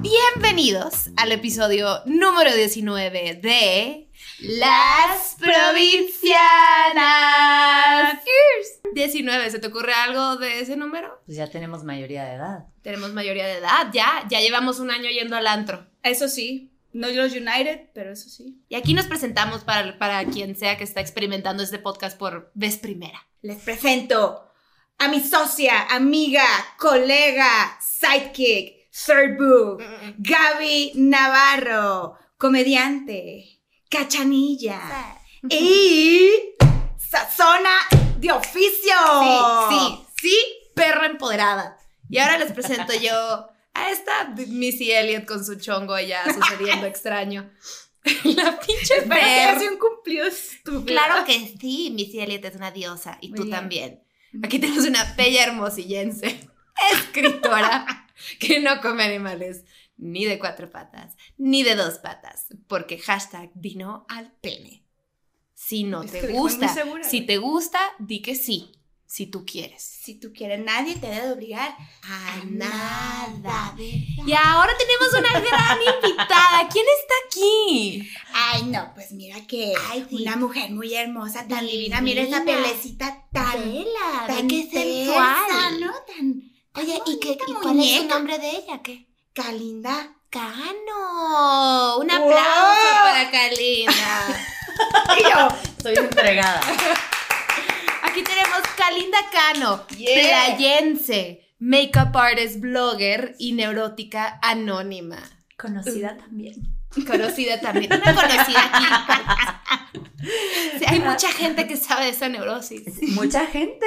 Bienvenidos al episodio número 19 de Las Provincianas. 19, ¿se te ocurre algo de ese número? Pues ya tenemos mayoría de edad. Tenemos mayoría de edad, ya, ya llevamos un año yendo al antro. Eso sí, no los United, pero eso sí. Y aquí nos presentamos para, para quien sea que está experimentando este podcast por vez primera. Les presento a mi socia, amiga, colega, sidekick, third book, Gaby Navarro, comediante, cachanilla y sazona de oficio. Sí, sí, sí, perra empoderada. Y ahora les presento yo a esta Missy Elliott con su chongo allá sucediendo extraño. La pinche perra. un cumplido estúpido. Claro que sí, Missy Elliott es una diosa y Muy tú bien. también. Aquí tenemos una bella hermosillense, escritora, que no come animales ni de cuatro patas, ni de dos patas, porque hashtag dino al pene. Si no te gusta, segura, si te gusta, di que sí, si tú quieres. Si tú quieres, nadie te debe obligar A a nada. nada. Y ahora tenemos una gran invitada. ¿Quién está aquí? Ay, no, pues mira que Ay, sí. una mujer muy hermosa, tan divina. Divina. Mira esa pelecita tan, Vela, tan qué tersa, sensual. ¿no? Tan, Oye, ¿y, qué, y cuál es el nombre de ella? ¿Qué? Calinda. Cano. Un Wow. aplauso para Kalinda. Y yo, Soy entregada. Aquí tenemos Kalinda Cano, Yeah. playense, makeup artist, blogger y neurótica anónima. Conocida también. Conocida también, una conocida aquí. Sí, hay mucha gente que sabe de esa neurosis, Mucha gente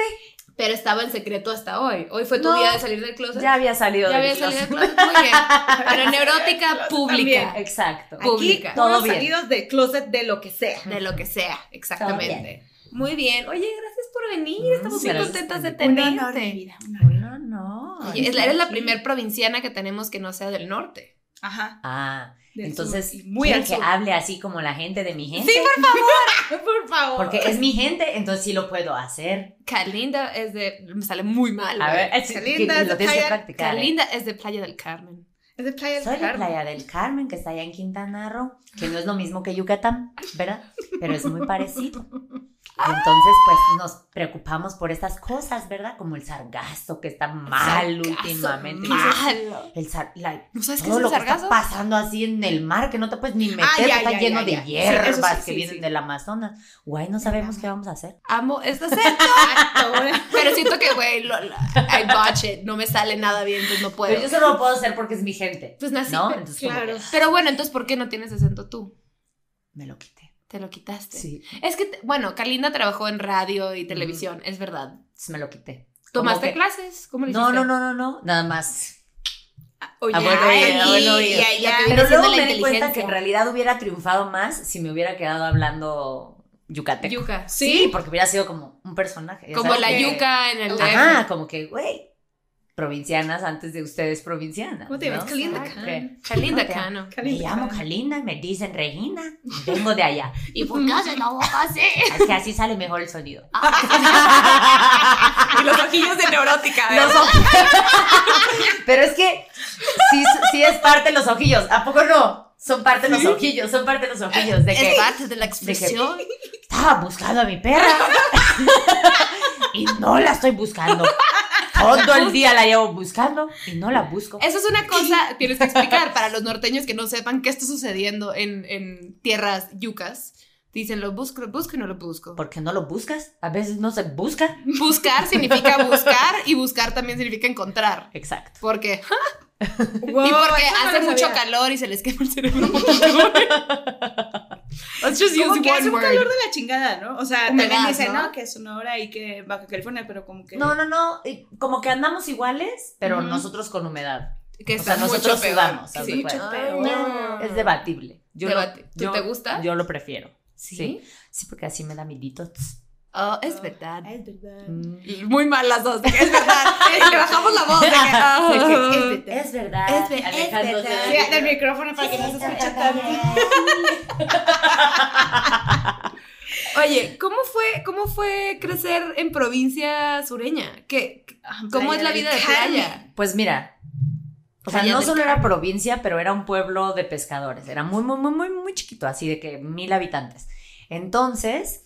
pero estaba en secreto hasta hoy. Hoy fue tu No, día de salir del closet. ya había salido Ya del había salido del closet. closet, muy bien. Pero neurótica pública, También. Exacto. aquí Pública. Todo todos bien. salidos del closet de lo que sea. de lo que sea, Todo exactamente. Muy bien. Oye, gracias por venir. Estamos muy contentas de tenerte. vida. No, no. Oye, la- eres la primer provinciana que tenemos que no sea del norte. Ajá. Ah, entonces, muy ¿quieren al que hable así como la gente de mi gente? Sí, por favor. Por favor. Porque es mi gente, entonces sí lo puedo hacer. Kalinda es de. Me sale muy mal. A ver, es, Kalinda que es de lo tienes que Playa- practicar. ¿eh? Kalinda es de Playa del Carmen. Es de Playa del Soy de. Playa del Carmen, que está allá en Quintana Roo, que no es lo mismo que Yucatán, ¿verdad? Pero es muy parecido. Y entonces, pues, nos preocupamos por estas cosas, ¿verdad? Como el sargazo, que está mal Sargazo, últimamente. Malo. El sar- la- ¿No sabes qué es todo el lo que sargazo? está pasando así en el mar, que no te puedes ni meter, Ah, ya, está ya, lleno ya, de. Sí, hierbas sí, que sí, vienen del Amazonas. Guay, no sabemos qué vamos a hacer. Amo esta serie. Pero siento que, güey, lo- lo- I botch it. No me sale nada bien, pues no puedo. Pero yo solo lo puedo hacer porque es mi gente. Pues nací. ¿No? Entonces, claro. Pero bueno, entonces, ¿por qué no tienes acento tú? me lo quité. Te lo quitaste. Sí, Es que, bueno, Kalinda trabajó en radio y televisión, es verdad. entonces me lo quité. ¿Tomaste que- clases? ¿Cómo lo No, hiciste? no, no, no, no. Nada más. Oye, Ah, bueno, oye, bueno, Pero luego me di cuenta que en realidad hubiera triunfado más si me hubiera quedado hablando yucateco. Yuca. Sí, porque hubiera sido como un personaje. Como la que- yuca en el Ajá, como que, güey, provincianas antes de ustedes provincianas. ¿Cómo te llamas? ¿no? Kalinda Exacto. Cano. Kalinda Ok. Cano. Me llamo Cano. Kalinda, me dicen Regina, vengo de allá. ¿Y por qué haces la boca así? Es que así sale mejor el sonido. y los ojillos de neurótica. ¿eh? Los. Pero es que sí, sí es parte de los ojillos. ¿A poco no? Son parte de los ojillos, son parte de los ojillos. De que Es parte de la expresión. estaba buscando a mi perra y no la estoy buscando. Todo el día la llevo buscando y no la busco. Eso es una cosa, tienes que explicar para los norteños que no sepan qué está sucediendo en, en tierras yucas. Dicen, lo busco, lo busco y no lo busco. ¿Por qué no lo buscas? A veces no se busca. Buscar significa buscar y buscar también significa encontrar. Exacto. Porque, Wow, y porque no hace mucho calor y se les quema el cerebro. Let's just use Como que hace one un calor de la chingada, ¿no? O sea, Humedad, también dicen, ¿no? ¿no? Que Sonora y que Baja California, pero como que... No, no, no. Como que andamos iguales, pero nosotros con humedad. Que O sea, nosotros sudamos. de Sí. No. Es debatible. Yo Debate. lo- ¿Tú yo- te gusta? Yo lo prefiero. ¿Sí? Sí. Sí, porque así me da mi detox. Oh, es verdad. Es verdad. Mm. Muy mal las dos. de Es verdad. Y le bajamos la voz. De que, ah. Es verdad. Es verdad. Es ve- es verdad. de- Sí, del micrófono para que no se escuche tanto. Oye, ¿cómo fue, ¿cómo fue crecer en provincia sureña? ¿Qué, ¿Cómo Playa es la vida de Carmen. playa? Pues mira, O sea, no solo era provincia, pero era un pueblo de pescadores. Era muy, muy, muy, muy, muy chiquito, así de que mil habitantes. Entonces,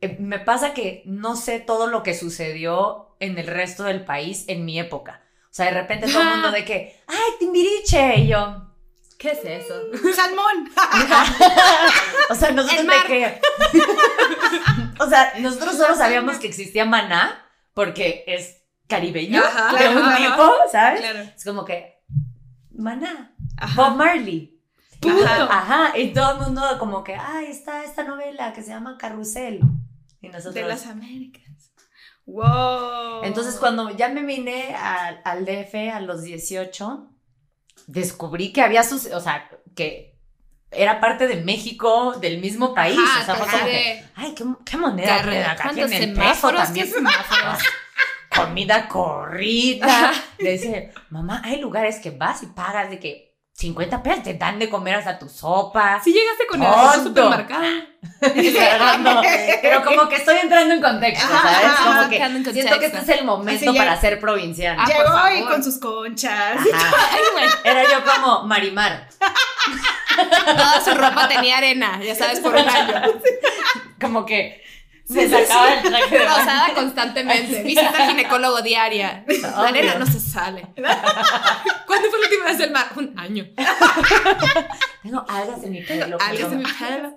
eh, me pasa que no sé todo lo que sucedió en el resto del país en mi época. O sea, de repente todo el mundo de que, ¡ay, Timbiriche! Y yo, ¿Qué es eso? Salmón. o sea, nosotros de que. o sea, nosotros solo sabíamos que existía Maná porque es caribeño Ajá, de claro, un ajá. tipo, ¿sabes? Claro. Es como que. Maná. Ajá. Bob Marley. Ajá. Ajá. Y todo el mundo como que, ay, está esta novela que se llama Carrusel. Y nosotros. De las Américas. Wow. Entonces, cuando ya me vine al, al DF a los 18, descubrí que había sus. O sea, que era parte de México, del mismo país. Ajá, o sea, fue como que, ay, qué, qué moneda. Carre- tiene acá ¿Cuántos semáforos? ¿Qué semáforos? Comida corrida. Le dice, mamá, hay lugares que vas y pagas de que 50 pesos te dan de comer hasta tu sopa. Si llegaste con el Tonto. al supermercado. No, pero como que estoy entrando en contexto, ¿sabes? Como entrando en que siento que este es el momento Así ya- para ser provinciana. Ah, Llegó y con sus conchas. Ay. Era yo como Marimar, Toda su ropa tenía arena, ya sabes, por un año. como que me sacaba el traje. Rosada constantemente. Visita al ginecólogo diaria. La arena no se sale. ¿Cuándo fue la última vez del mar? Un año. Tengo algas en mi pelo. Algo se me perdón.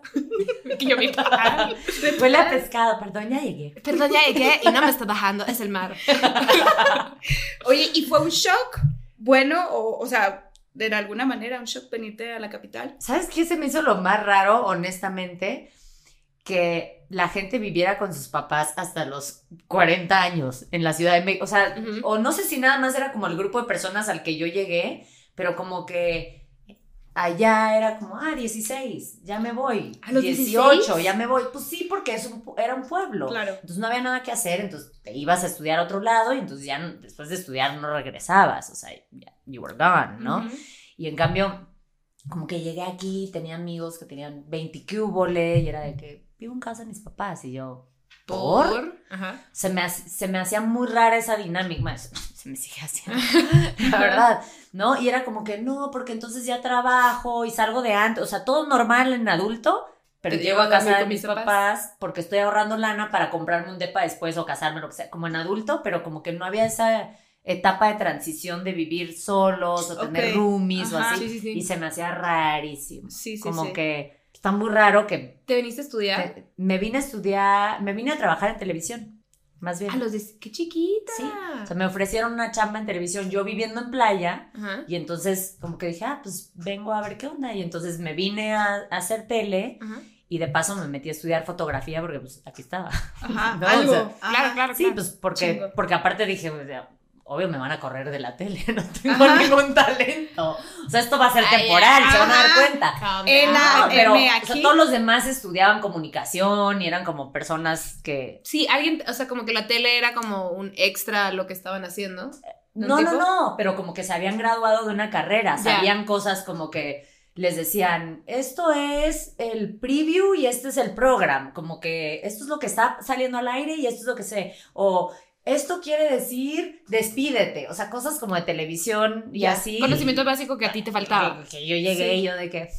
Que yo mi papá. Huele a pescado, perdón, ya llegué. Perdón, ya llegué y no me está bajando, es el mar. Oye, ¿y fue un shock bueno o, o sea, de alguna manera un shock venirte a la capital? ¿Sabes qué se me hizo lo más raro, honestamente? Que la gente viviera con sus papás hasta los 40 años en la Ciudad de México. O sea, o no sé si nada más era como el grupo de personas al que yo llegué, pero como que allá era como, ah, 16, ya me voy. ¿A los 18, 16? ya me voy. Pues sí, porque es un era un pueblo. Claro. Entonces no había nada que hacer, entonces te ibas a estudiar a otro lado y entonces ya después de estudiar no regresabas, o sea, ya, you were gone, ¿no? Y en cambio, como que llegué aquí, tenía amigos que tenían 20 cúbole y era de que vivo en casa de mis papás y yo, ¿por? Por. Ajá. Se me, se me hacía muy rara esa dinámica, se, me sigue haciendo, la verdad, ¿no? Y era como que no, porque entonces ya trabajo y salgo de antes, o sea, todo normal en adulto, pero Te llego a casa de con mis papás. papás porque estoy ahorrando lana para comprarme un depa después o casarme, lo que sea, como en adulto, pero como que no había esa etapa de transición de vivir solos o tener roomies o así. Sí, sí, sí. Y se me hacía rarísimo. Sí, sí, como que está muy raro que ¿Te viniste a estudiar? te- me vine a estudiar, me vine a trabajar en televisión, más bien. A los de... ¡Qué chiquita! Sí. O sea, me ofrecieron una chamba en televisión, yo viviendo en playa, Ajá. y entonces como que dije, ah, pues vengo a ver qué onda. Y entonces me vine a, a hacer tele Ajá. y de paso me metí a estudiar fotografía porque pues aquí estaba. Ajá, No, algo. o sea. Claro, claro, Sí, claro. pues porque, Chingo. porque aparte dije, o sea, obvio me van a correr de la tele, no tengo Ajá. ningún talento. O sea, esto va a ser Ay, temporal, se van a dar cuenta. En la- No, pero o sea, todos los demás estudiaban comunicación y eran como personas que... Sí, alguien, o sea, como que la tele era como un extra a lo que estaban haciendo. ¿Un No, no, tipo? no, pero como que se habían graduado de una carrera, sabían cosas como que les decían, esto es el preview y este es el program, como que esto es lo que está saliendo al aire y esto es lo que sé, o esto quiere decir despídete, o sea, cosas como de televisión y Ya, así. Conocimiento básico que a ti te faltaba. Que, que yo llegué Sí. y yo de que,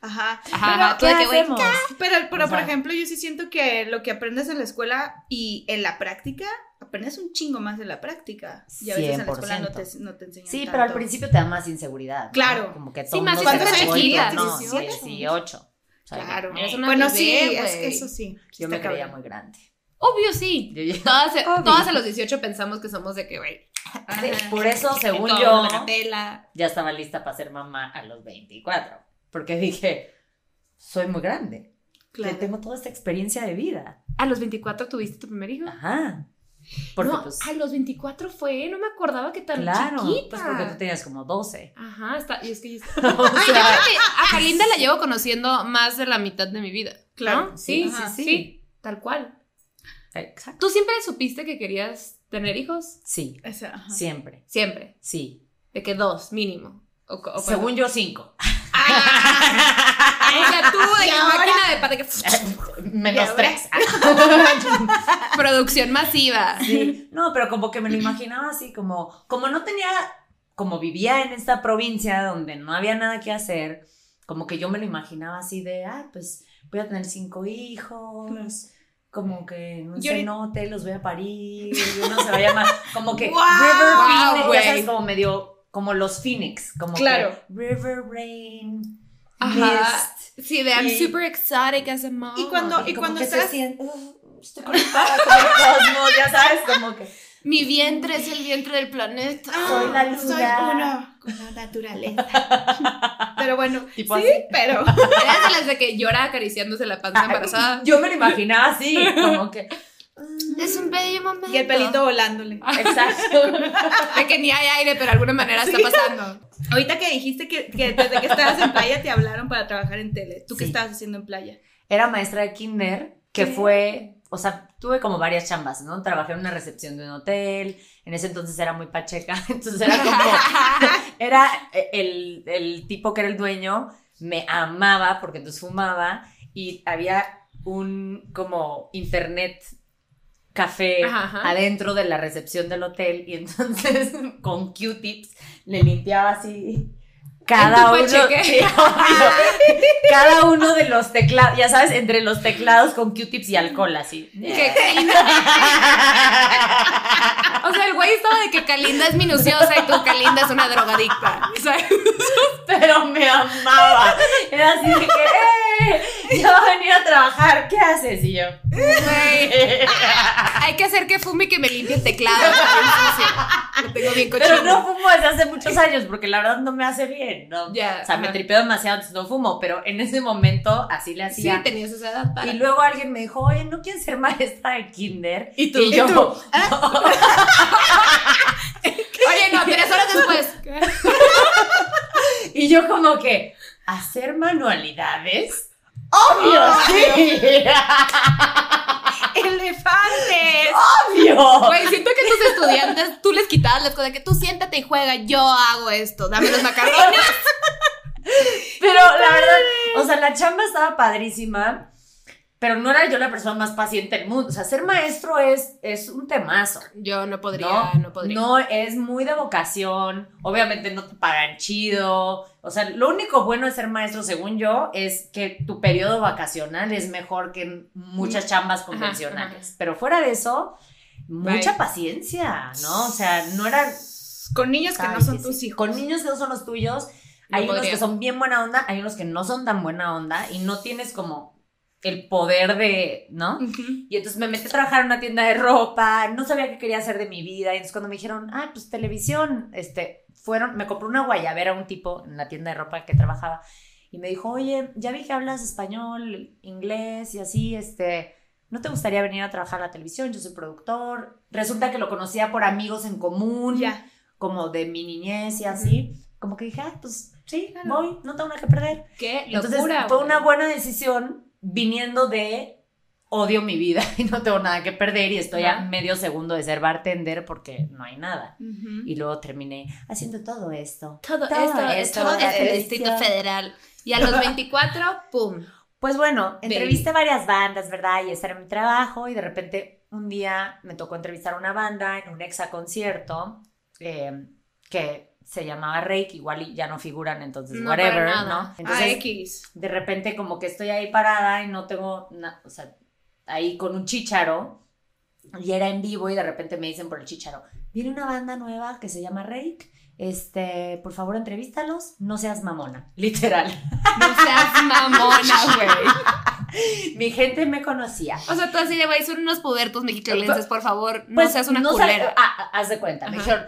Ajá. Ajá, Pero, ajá, tú ¿qué de que, hacemos? Pero, pero O por ejemplo, yo sí siento que lo que aprendes en la escuela y en la práctica, aprendes un chingo más de la práctica. Y a veces en la escuela no te, 100%. no te enseñan Sí, tanto. pero al principio te da más inseguridad. ¿no? Claro. Como que Sí, todo el más cuenta, no, 18. 18. O sea, Claro. Una Bueno, bebé, sí, es, eso sí. sí Yo me creía cabrón. muy grande. Obvio sí. Todas, Obvio. todas a los 18 pensamos que somos de que, güey. Sí, por eso, según yo, ya estaba lista para ser mamá a los 24. Porque dije, soy muy grande. Claro. Que tengo toda esta experiencia de vida. A los 24 tuviste tu primer hijo. Ajá. Porque no, pues, a los 24 fue, no me acordaba que tan claro, chiquita. pues porque tú tenías como 12. Ajá, está, y es que yo- O sea, a Kalinda la llevo conociendo más de la mitad de mi vida. Claro, ¿no? sí, sí, sí, sí, sí. tal cual. Exacto. ¿Tú siempre supiste que querías tener hijos? Sí, siempre, Siempre. sí. De que dos, mínimo. O, Según yo, cinco. O sea, tú que ahora- máquina de pata que Menos ahora? tres. producción masiva. Sí. No, pero como que me lo imaginaba así, como, como no tenía como vivía en esta provincia donde no había nada que hacer, como que yo me lo imaginaba así de, ah, pues voy a tener cinco hijos. Como que en un cenote los voy a parir, y uno se va a llamar, como que Wow, River Phoenix, güey. ya sabes, como medio, como los Phoenix, como Claro. que River Rain, Ajá. Mist, Sí, de I'm Y- super exotic as a mom. Y cuando- y como cuando que se estás- siente, "Uh, estoy conectada con el cosmos, ya sabes, como que Mi vientre es el vientre del planeta. Soy la luna. Soy uno con la naturaleza. Pero bueno, Tipo sí, así. pero de las de que llora acariciándose la panza embarazada. yo me lo imaginaba así, como que Es un bello momento. y el pelito volándole. exacto. De que ni hay aire, pero de alguna manera está pasando. Ahorita que dijiste que, que desde que estabas en playa te hablaron para trabajar en tele. ¿Tú qué estabas haciendo en playa? Era maestra de kinder que ¿Qué? fue, o sea, tuve como varias chambas, ¿no? Trabajé en una recepción de un hotel, en ese entonces era muy pacheca, entonces era como, era el, el tipo que era el dueño, me amaba porque entonces fumaba y había un como internet café Ajá, ajá. adentro de la recepción del hotel y entonces con Q-tips le limpiaba así cada uno, pacheque? sí, obvio. cada uno de los teclados, ya sabes, entre los teclados con Q-tips y alcohol así. Que Kalinda. O sea, el güey estaba de que Kalinda es minuciosa y tú, Kalinda, es una drogadicta. Pero me amaba. Era así de que, ¡eh! Ya va a venir a trabajar, ¿qué haces? Y yo, güey, hay que hacer que fume y que me limpie el teclado. Lo tengo bien cochino. Pero no fumo desde hace muchos años porque la verdad no me hace bien, ¿no? Ya, o sea, me tripeo demasiado, entonces no fumo, pero en ese momento así le Sí, hacía. tenías esa edad para. y luego alguien me dijo, oye, ¿no quieres ser maestra de kinder? ¿Y tú? yo, ¿Y tú? Oye, no, tres horas después. y yo como que, ¿hacer manualidades? ¡Obvio, sí! ¡Elefantes! ¡Obvio! Güey, siento que tus estudiantes, tú les quitabas las cosas, que tú siéntate y juega, yo hago esto, dame los macarrones. Pero la verdad, o sea, la chamba estaba padrísima, pero no era yo la persona más paciente del mundo. O sea, ser maestro es, es un temazo. Yo no podría, No, no, podría. No, es muy de vocación. Obviamente no te pagan chido. O sea, lo único bueno de ser maestro, según yo, es que tu periodo vacacional es mejor que muchas chambas convencionales. ajá. Pero fuera de eso, mucha Bye. paciencia, ¿no? O sea, no era Con niños que no son sí, tus sí. hijos. Con niños que no son los tuyos, No hay unos que son bien buena onda, hay unos que no son tan buena onda y no tienes como el poder de, ¿no? Ujú. Y entonces me metí a trabajar en una tienda de ropa, no sabía qué quería hacer de mi vida. Y entonces cuando me dijeron, ah, pues televisión, este, fueron, me compró una guayabera un tipo en la tienda de ropa que trabajaba y me dijo, oye, ya vi que hablas español, inglés y así, este, ¿no te gustaría venir a trabajar a la televisión? Yo soy productor. Resulta que lo conocía por amigos en común Ya. como de mi niñez y así, como que dije, ah, pues sí, Claro. voy, no tengo nada que perder. Qué Entonces locura. fue güey. una buena decisión viniendo de odio mi vida y no tengo nada que perder y estoy a medio segundo de ser bartender porque no hay nada. Y luego terminé haciendo todo esto. Todo, Todo esto, esto, todo la es el televisión. Distrito Federal. Y a los 24, ¡pum! Pues bueno, entrevisté varias bandas, ¿verdad? Y ese era mi trabajo y de repente un día me tocó entrevistar a una banda en un exa concierto eh, que se llamaba Rake, igual y ya no figuran, entonces No, whatever, para nada. ¿no? Ah, Entonces X. de repente como que estoy ahí parada y no tengo, na- o sea, ahí con un chicharo y era en vivo y de repente me dicen por el chicharo, viene una banda nueva que se llama Rake, este, por favor entrevístalos, no seas mamona, literal. No seas mamona, güey. Mi gente me conocía. O sea, tú así de, güey, son unos pubertos mexicalenses, por favor, no Pues, seas una no culera. ah, ah, haz de cuenta, me Ajá. dijeron,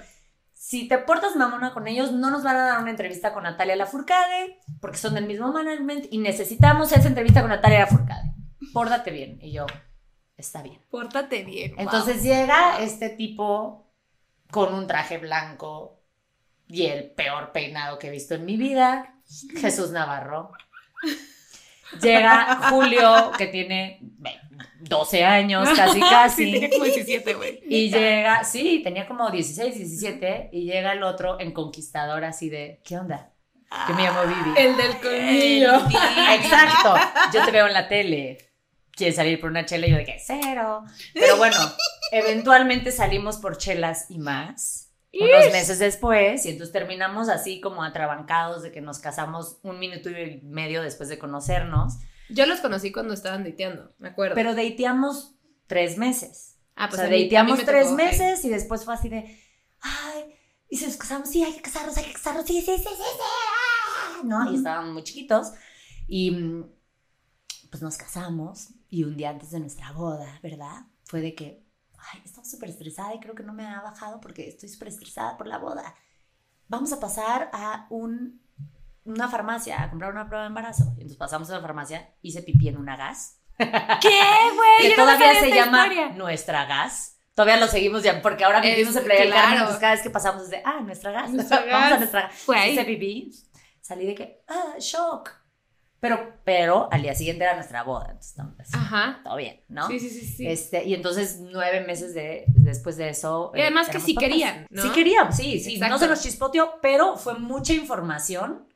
si te portas mamona con ellos, no nos van a dar una entrevista con Natalia Lafourcade, porque son del mismo management, y necesitamos esa entrevista con Natalia Lafourcade. Pórtate bien. Y yo, está bien. Pórtate bien. wow. Entonces llega este tipo con un traje blanco y el peor peinado que he visto en mi vida, Jesús Navarro. Llega Julio, que tiene ve, 12 años, casi Sí, casi. tenía como 17, güey. Y llega, sí, tenía como 16, 17, y llega el otro en conquistador así de, ¿qué onda? Yo me llamo Vivi. El del colmillo. El. Exacto, yo te veo en la tele. ¿Quieres salir por una chela? Y yo de que cero. Pero bueno, eventualmente salimos por chelas y más. Unos meses después, y entonces terminamos así como atrabancados de que nos casamos un minuto y medio después de conocernos. Yo los conocí cuando estaban dateando, me acuerdo. Pero dateamos tres meses. Ah, pues o sea, dateamos tres meses y después fue así de, ay, y se nos casamos, sí, hay que casarnos, hay que casarnos, sí, sí, sí, sí, sí, ah", ¿no? Y estaban muy chiquitos y pues nos casamos y un día antes de nuestra boda, ¿verdad? Fue de que, ay, estaba súper estresada y creo que no me ha bajado porque estoy súper estresada por la boda. Vamos a pasar a un, una farmacia a comprar una prueba de embarazo. Y entonces pasamos a la farmacia, hice pipí en una gas. ¿Qué, güey? que todavía se llama nuestra gas. Todavía lo seguimos ya, porque ahora vivimos en Playa claro. cada vez que pasamos desde, ah, nuestra gas, nuestra vamos a nuestra gas. Hice pipí, salí de que, ah, shock. Pero, pero al día siguiente era nuestra boda, entonces pues, Ajá. todo bien, ¿no? Sí, sí, sí, sí. Este, y entonces nueve meses de, después de eso. Y además que sí querían, ¿no? Sí querían, sí, sí. No se nos chispoteó, pero fue mucha información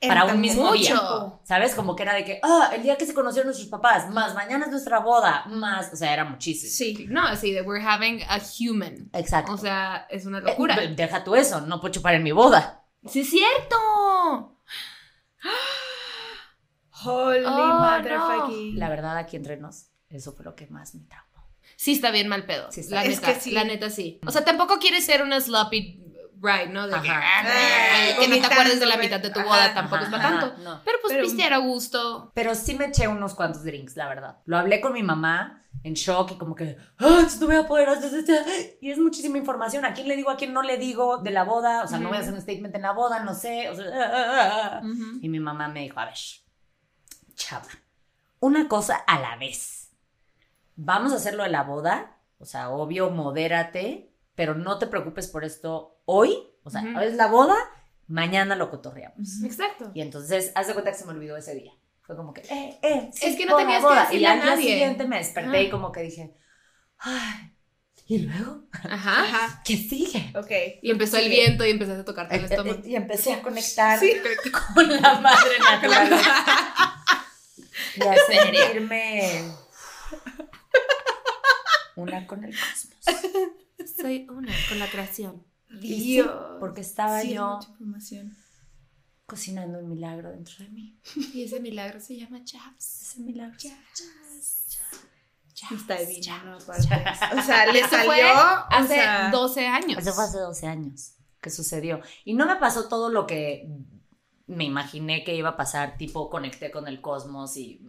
para un mismo día. ¿Sabes? Como que era de que, ah, el día que se conocieron nuestros papás, más mañana es nuestra boda, más, o sea, era muchísimo. Sí, no, así de we're having a human. Exacto. O sea, es una locura. Eh, deja tú eso, no puedo chupar en mi boda. Sí, es cierto. Holy oh, La verdad, aquí entre nos, eso fue lo que más me traumó. Sí, está bien mal pedo. Sí, la neta, que sí. La neta, sí. O sea, tampoco quieres ser una sloppy bride, ¿no? De que, ah, que no te acuerdes de la mitad de tu boda, tampoco es para tanto. Pero pues Pero, a gusto. Pero sí me eché unos cuantos drinks, la verdad. Lo hablé con mi mamá en shock y como que, ¡ah, no voy a poder hacer Y es muchísima información. ¿A quién le digo, a quién no le digo de la boda? O sea, no voy a hacer un statement en la boda, no sé. O sea, Y mi mamá me dijo, a ver, chava, una cosa a la vez. Vamos a hacerlo de la boda, o sea, obvio, modérate, pero no te preocupes por esto hoy, o sea, es la boda, mañana lo cotorreamos. Exacto. Y entonces, haz de cuenta que se me olvidó ese día. Fue como que, eh, eh, es que no tenías boda. que Y al día siguiente me desperté y como que dije, ay, ¿y luego? Ajá. Ajá. ¿Qué sigue? Ok. Y empezó el viento y empezaste a tocarte el eh, eh, estómago. Y empecé a conectar con la madre naturaleza. Y a sentirme una con el cosmos. Soy una con la creación. Dios. porque estaba yo cocinando un milagro dentro de mí. Y ese milagro se llama Jazz. Ese milagro. Jazz. Está divino, ¿no? O sea, le salió hace 12 años. Eso fue hace 12 años que sucedió. Y no me pasó todo lo que me imaginé que iba a pasar, tipo conecté con el cosmos y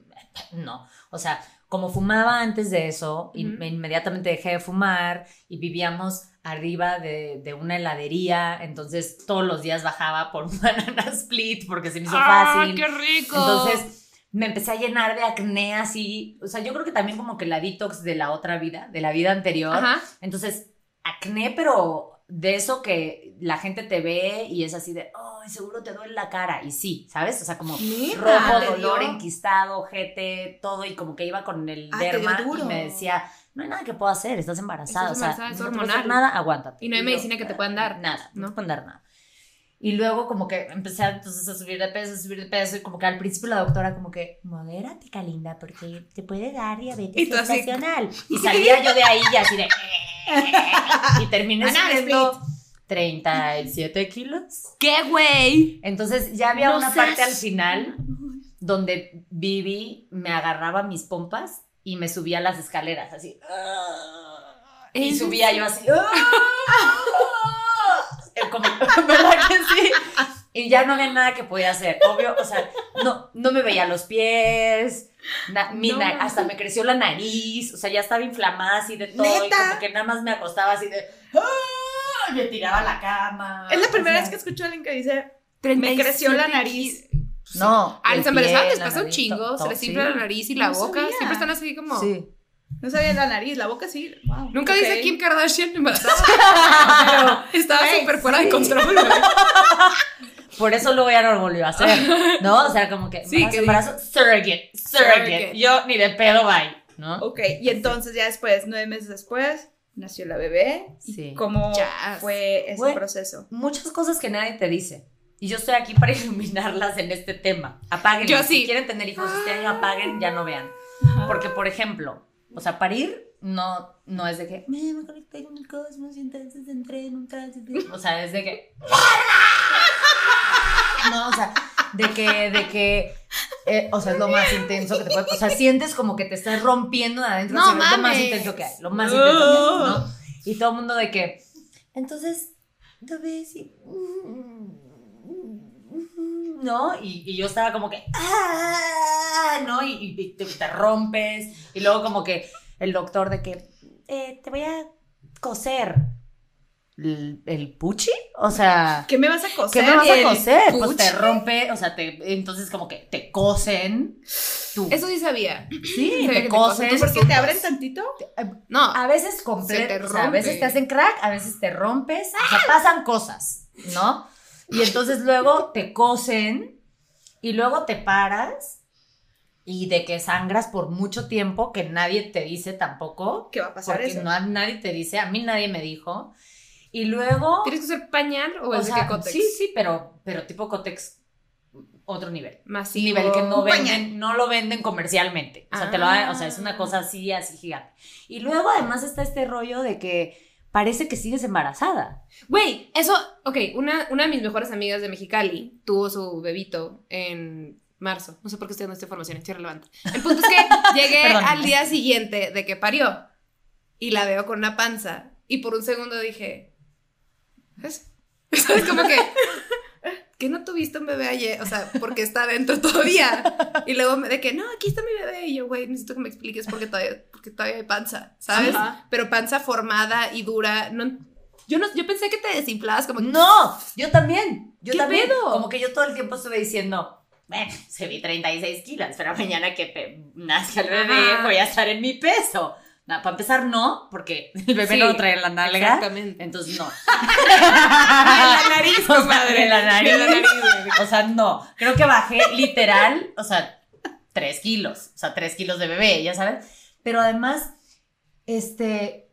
no, o sea, como fumaba antes de eso, y inmediatamente dejé de fumar y vivíamos arriba de, una heladería, entonces todos los días bajaba por un banana split porque se me hizo ¡Ah, fácil. qué rico! Entonces me empecé a llenar de acné así, o sea, yo creo que también como que la detox de la otra vida, de la vida anterior. Entonces, acné, pero de eso que la gente te ve y es así de, oh, seguro te duele la cara. Y sí, ¿sabes? O sea, como rojo, dolor, enquistado, jete, todo. Y como que iba con el ah, derma y me decía, no hay nada que pueda hacer, estás embarazada. o sea, no te hacer nada, aguántate. Y no hay medicina que te puedan dar. Nada, no te pueden dar nada. Y luego como que empecé entonces a subir de peso, a subir de peso y como que al principio la doctora como que, modérate, linda, porque te puede dar diabetes estacional. Y salía yo de ahí y así de... y terminé subiendo 37 kilos. ¿Qué, güey? Entonces ya había una parte al final donde Vivi me agarraba mis pompas y me subía las escaleras así. y subía yo así. como, ¿verdad que sí? Y ya no había nada que podía hacer, obvio, o sea, no, no me veía los pies, hasta me creció la nariz, o sea, ya estaba inflamada así de todo y como que nada más me acostaba así de, ¡Ah! me tiraba a la cama. Es la primera vez que escucho a alguien que dice, me creció la nariz. No. A los embarazados les pasa un chingo, se les infla la nariz y la boca, siempre están así como... Sí. No sabía la nariz, la boca sí. Nunca dice Kim Kardashian embarazada. pero estaba súper fuera de control. Por eso luego ya no lo volvió a hacer. ¿No? O sea, como que sí, embarazo, surrogate, surrogate, Yo ni de pedo bye. ¿No? Ok, y entonces ya después, nueve meses después, nació la bebé. Sí. ¿Cómo fue ese proceso? Muchas cosas que nadie te dice. Y yo estoy aquí para iluminarlas en este tema. Apaguen. Si quieren tener hijos este año, apaguen, ya no vean. Porque, por ejemplo, o sea, parir no, no es de que me, me conecté con el cosmos y entonces entré en un tránsito. O sea, es de que. No, o sea, de que, de que, eh, o sea, es lo más intenso que te puede, o sea, sientes como que te estás rompiendo de adentro, No sea, es lo más mames. intenso que hay, lo más intenso que hay, ¿no? Y todo el mundo de que, entonces, lo ves y, ¿no? Y, y yo estaba como que, ¡ah! ¿no? Y, te, te rompes, y luego como que el doctor de que, eh, te voy a coser. ¿El, el puchi? O sea, ¿Qué me vas a ¿Qué coser? me vas a coser? Pues te rompe, o sea, te, entonces como que te cosen. Tú. Eso sí sabía. sí, sabía te cosen. ¿Por qué te abren tantito? No. A veces completo, te o sea, a veces te hacen crack, a veces te rompes, o sea, pasan cosas, ¿no? Y entonces luego te cosen y luego te paras y de que sangras por mucho tiempo que nadie te dice tampoco, ¿Qué va a pasar porque eso? no, nadie te dice, a mí nadie me dijo. Y luego... ¿Tienes que usar pañal o, o es de que Cotex? Sí, sí, pero, pero tipo Cotex, otro nivel. Masivo. nivel que no pañal. venden, no lo venden comercialmente. O sea, te lo da- o sea, es una cosa así, así gigante. Y luego además está este rollo de que parece que sigues embarazada. Güey, eso, ok, una, una de mis mejores amigas de Mexicali tuvo su bebito en marzo. No sé por qué estoy dando esta información, es irrelevante. El punto es que llegué Perdón. al día siguiente de que parió y la veo con una panza y por un segundo dije, ¿es? ¿Sabes? Como que, ¿que no tuviste un bebé ayer? O sea, porque está adentro todavía. Y luego me de que, no, aquí está mi bebé. Y yo, güey, necesito que me expliques por qué todavía, porque todavía hay panza, ¿sabes? Ajá. Pero panza formada y dura. No, yo, no, yo pensé que te desinflabas como que No, yo también. Yo ¿Qué también. pedo? Como que yo todo el tiempo estuve diciendo, bueno, se vi 36 kilos, pero mañana que nazca el bebé Ajá. voy a estar en mi peso. No, para empezar, no, porque el bebé Sí, no lo trae en la nalga. Exactamente. Entonces, no. la nariz, O sea, comadre. en la nariz. En la nariz. O sea, no. Creo que bajé literal, o sea, tres kilos. O sea, tres kilos de bebé, ya sabes. Pero además, este.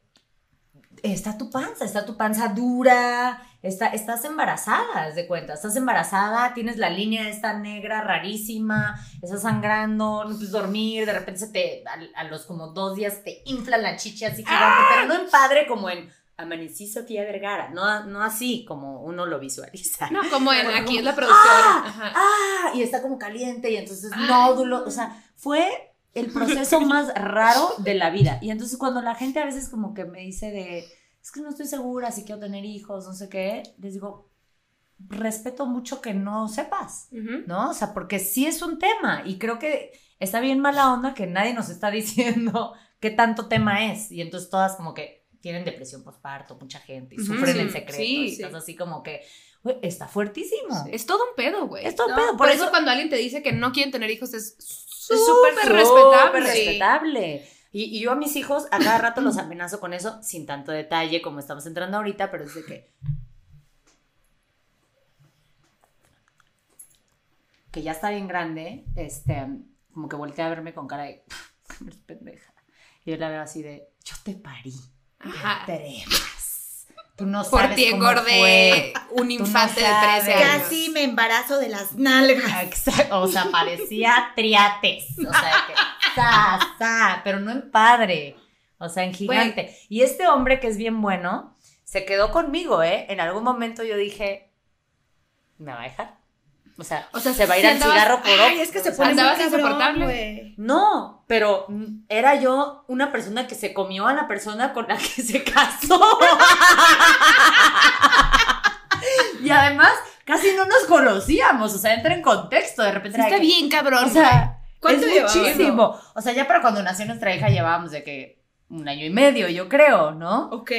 Está tu panza, está tu panza dura, está, estás embarazada, de cuenta, estás embarazada, tienes la línea esta negra rarísima, estás sangrando, no puedes dormir, de repente se te, a, a los como dos días te infla la chicha así gigante, pero no en padre como en amanecí Sofía Vergara, no, no así como uno lo visualiza. No, como en aquí es la producción. ¡Ah! Ajá. ¡Ah! Y está como caliente y entonces Ay. nódulo, o sea, fue el proceso más raro de la vida. Y entonces cuando la gente a veces como que me dice de, es que no estoy segura si quiero tener hijos, no sé qué, les digo, respeto mucho que no sepas. ¿no? O sea, porque sí es un tema y creo que está bien mala onda que nadie nos está diciendo qué tanto tema es. Y entonces todas como que tienen depresión postparto, mucha gente, y sufren en secreto. sí, y estás así como que, está fuertísimo. Es todo un pedo, güey. Es todo No, pedo. Por, eso, cuando alguien te dice que no quieren tener hijos es súper súper respetable. súper respetable. Y, y yo a mis hijos a cada rato los amenazo con eso, sin tanto detalle como estamos entrando ahorita, pero es de que. Que ya está bien grande, este, como que voltea a verme con cara de. "Eres pendeja. Y yo la veo así de. Yo te parí. Ajá. Te. Tú no Por ti engordé fue". un no infante de sabes. 13 años. Casi me embarazo de las nalgas. Exacto, o sea, parecía triates, o sea, que, sa, sa, pero no en padre, o sea, en gigante. Y este hombre que es bien bueno, se quedó conmigo, ¿eh? En algún momento yo dije, ¿me va a dejar? O sea, O sea, se va a ir al andabas- cigarro por Ay, ojo, es que se pone andabas cabrón, insoportable. güey. No, pero era yo una persona que se comió a la persona con la que se casó. y además, casi no nos conocíamos, o sea, entra en contexto, de repente está que- bien cabrón. O sea, ¿Cuánto es muchísimo. O sea, ya para cuando nació nuestra hija llevábamos de que un año y medio, yo creo, ¿no? Ok.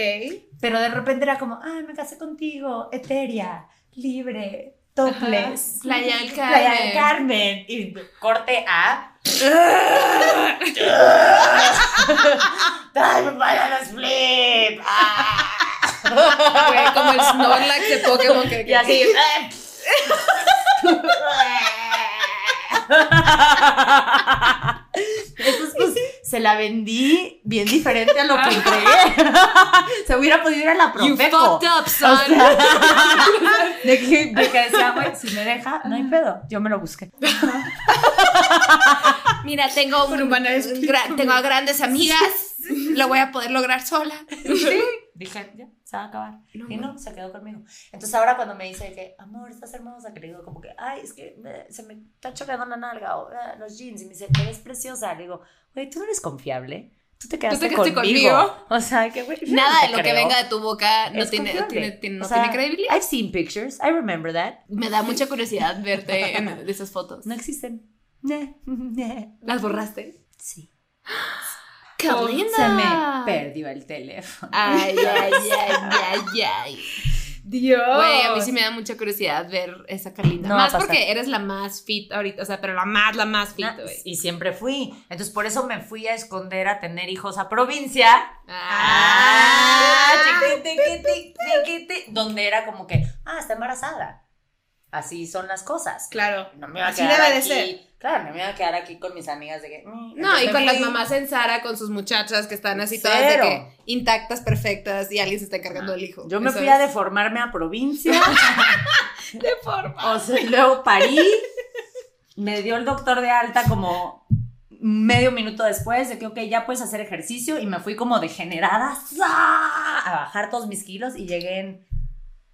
Pero de repente era como, ay, me casé contigo, etérea, libre, topless. Playa del Playa Carmen. del Carmen. Y corte a. ¡Ay, me vayan a split! ¡Ah! Güey, como el Snorlax de Pokémon que, Y así. Entonces, pues, se la vendí bien diferente a lo que entregué. se hubiera podido ir a la You Profeco. fucked up, O son. sea, De que, de que decía, güey, si me deja, no hay pedo. Yo me lo busqué. Mira, tengo, un- un gra- tengo a grandes amigas, lo voy a poder lograr sola. Sí. Dije, ya, se va a acabar. No, y no, se quedó conmigo. Entonces ahora cuando me dice que, amor, estás hermosa, que le digo como que, ay, es que eh, se me está chocando la nalga o eh, los jeans. Y me dice, te ves preciosa. Le digo, güey, tú no eres confiable. Tú te quedaste, quedaste conmigo. conmigo. O sea, que güey. Nada de te lo que creo. venga de tu boca no, tiene, tiene- tiene- no O sea, tiene credibilidad. I've seen pictures. I remember that. Me da mucha curiosidad verte en esas fotos. No existen. ¿Las borraste? Sí. ¡Qué Oh, linda! Se me perdió el teléfono. Ay, ay, ay, ay, ay. Dios. Güey, a mí sí me da mucha curiosidad ver esa Carlinda. No va más porque eres la más fit ahorita, o sea, pero la más, la más fit, Ah, güey. y siempre fui. Entonces, por eso me fui a esconder a tener hijos a provincia. Ah, chiquiti, Donde era como que, ah, está embarazada. Así son las cosas. Claro. No me iba a Así debe de ser. Claro, no me iba a quedar aquí con mis amigas de que. mm, No, y con las mamás en Sara, con sus muchachas que están así todas de que intactas, perfectas, y alguien se está encargando del hijo. Yo me fui a deformarme a provincia. De forma. O sea, luego parí, me dio el doctor de alta como medio minuto después de que, ok, ya puedes hacer ejercicio y me fui como degenerada a bajar todos mis kilos y llegué en...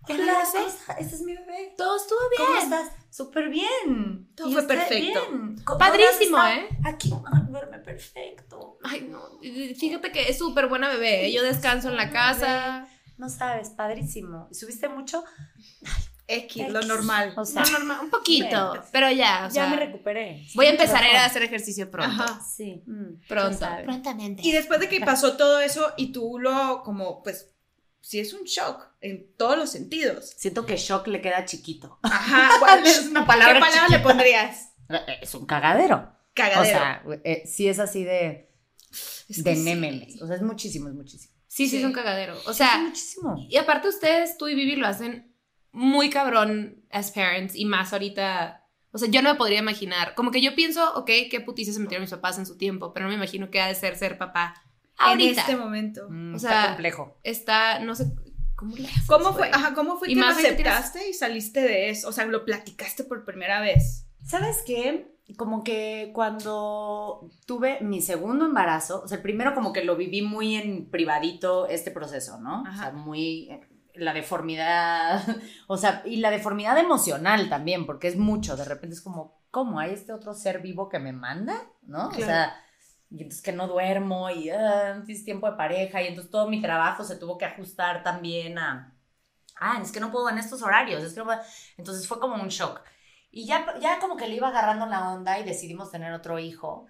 Hola, Hola, bebé. este es mi bebé. Todo estuvo bien. ¿Cómo estás? Súper bien. Todo fue perfecto. bien. ¿Cómo- Padrísimo, ¿eh? Aquí, ay, duerme perfecto. Ay, no. Fíjate que es súper buena bebé. ¿eh? Yo descanso en la casa. No sabes, padrísimo. ¿Y subiste mucho? X, lo normal. O sea, No, normal, un poquito, pero ya, o ya sea, me recuperé. voy a empezar a ir a Mejor. hacer ejercicio pronto. Ajá. Sí. Mm, Pronto. Prontamente. Y después de que pasó todo eso y tú lo, como, pues, sí es un shock en todos los sentidos. Siento que shock le queda chiquito. Ajá. ¿cuál- Es una palabra ¿Qué palabra chiquita. le pondrías? Eh, Es un cagadero. Cagadero. O sea, eh, sí es así de, Es de que sí. memes. O sea, es muchísimo, es muchísimo. Sí, sí, Sí. es un cagadero. O es sea, muchísimo. y aparte ustedes, tú y Vivi, lo hacen muy cabrón as parents y más ahorita. O sea, yo no me podría imaginar. Como que yo pienso, ok, qué putiza se metieron mis papás en su tiempo, pero no me imagino qué ha de ser ser papá En ahorita. este momento. Mm, o está complejo. Está, no sé, ¿cómo le haces, ¿Cómo fue? Ajá, ¿cómo fue Y que lo tienes- aceptaste y saliste de eso? O sea, lo platicaste por primera vez. ¿Sabes qué? Como que cuando tuve mi segundo embarazo, o sea, el primero como que lo viví muy en privadito este proceso, ¿no? O Ajá. sea, muy eh, la deformidad, o sea, y la deformidad emocional también, porque es mucho, de repente es como, ¿cómo hay este otro ser vivo que me manda? ¿No? O sea, y entonces que no duermo y ah, es tiempo de pareja y entonces todo mi trabajo se tuvo que ajustar también a, ah, es que no puedo en estos horarios, es que no puedo. Entonces fue como un shock. Y ya, ya como que le iba agarrando la onda y decidimos tener otro hijo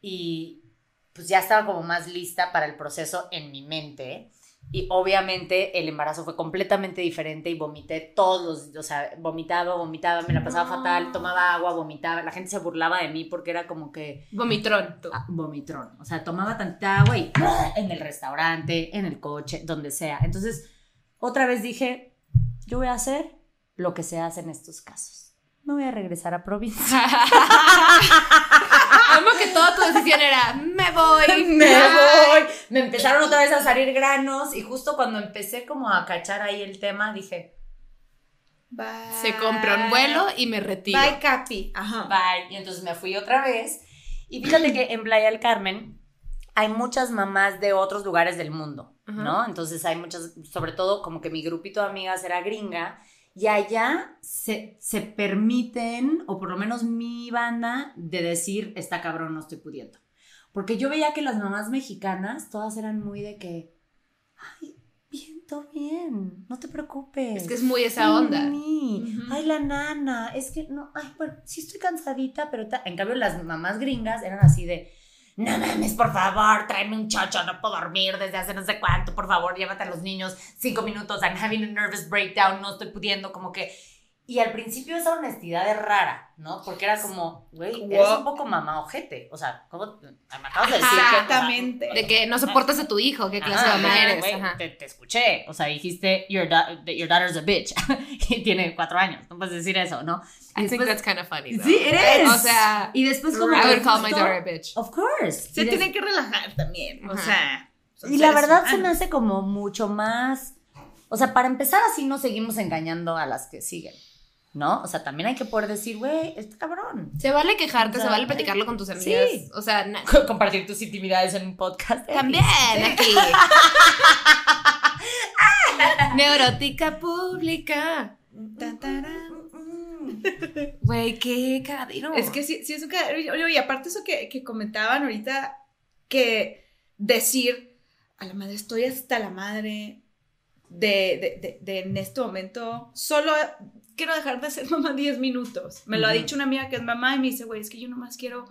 y pues ya estaba como más lista para el proceso en mi mente. Y obviamente el embarazo fue completamente diferente y vomité todos los, o sea, vomitaba, vomitaba, me la pasaba No. fatal, tomaba agua, vomitaba, la gente se burlaba de mí porque era como que Vomitrón. ah, vomitrón, o sea, tomaba tanta agua y en el restaurante, en el coche, donde sea. Entonces, otra vez dije, yo voy a hacer lo que se hace en estos casos. Me voy a regresar a provincia. Amo que toda tu decisión era, me voy. me voy. Me empezaron otra vez a salir granos y justo cuando empecé como a cachar ahí el tema, dije, Bye. Se compró un vuelo y me retiro. Bye, Capi. Ajá. bye. Y entonces me fui otra vez. Y fíjate que en Playa del Carmen hay muchas mamás de otros lugares del mundo. ¿no? Entonces hay muchas, sobre todo como que mi grupito de amigas era gringa. Y allá se, se permiten, o por lo menos mi banda, de decir, está cabrón, no estoy pudiendo. Porque yo veía que las mamás mexicanas, todas eran muy de que, ay, bien, todo bien, no te preocupes. Es que es muy esa onda. Ujú. Ay, la nana, es que no, ay, bueno, sí estoy cansadita, pero ta-". en cambio las mamás gringas eran así de, no mames, por favor, tráeme un chocho, no puedo dormir desde hace no sé cuánto, por favor, llévate a los niños cinco minutos, I'm having a nervous breakdown, no estoy pudiendo, como que... Y al principio esa honestidad es rara, ¿no? Porque era como, güey, eres un poco mamá ojete. O sea, ¿cómo? Me acabas de decir que... o sea, Exactamente. De que no soportas a tu hijo, qué clase de mamá eres. Te, te escuché. O sea, dijiste, your, da- that your daughter's a bitch. y tiene cuatro años. No puedes decir eso, ¿no? I think that's kind of funny. though. Sí, eres. O sea, y después como I would call my daughter a bitch. Of course. Se tiene que relajar también. O sea. y la verdad se me hace como mucho más O sea, para empezar así no seguimos engañando a las que siguen. ¿No? O sea, también hay que poder decir, güey, está cabrón. Se vale quejarte, O se vale platicarlo con tus amigas. sí. O sea, Compartir tus intimidades en un podcast. también aquí. Neurótica pública. Güey, qué cagadero. Es que sí, sí es un cagadero. Y- Y aparte eso que, que comentaban ahorita, que decir, a la madre, estoy hasta la madre de, de, de- de en este momento, solo quiero dejar de ser mamá 10 minutos. Me lo ha dicho una amiga que es mamá y me dice, güey, es que yo nomás quiero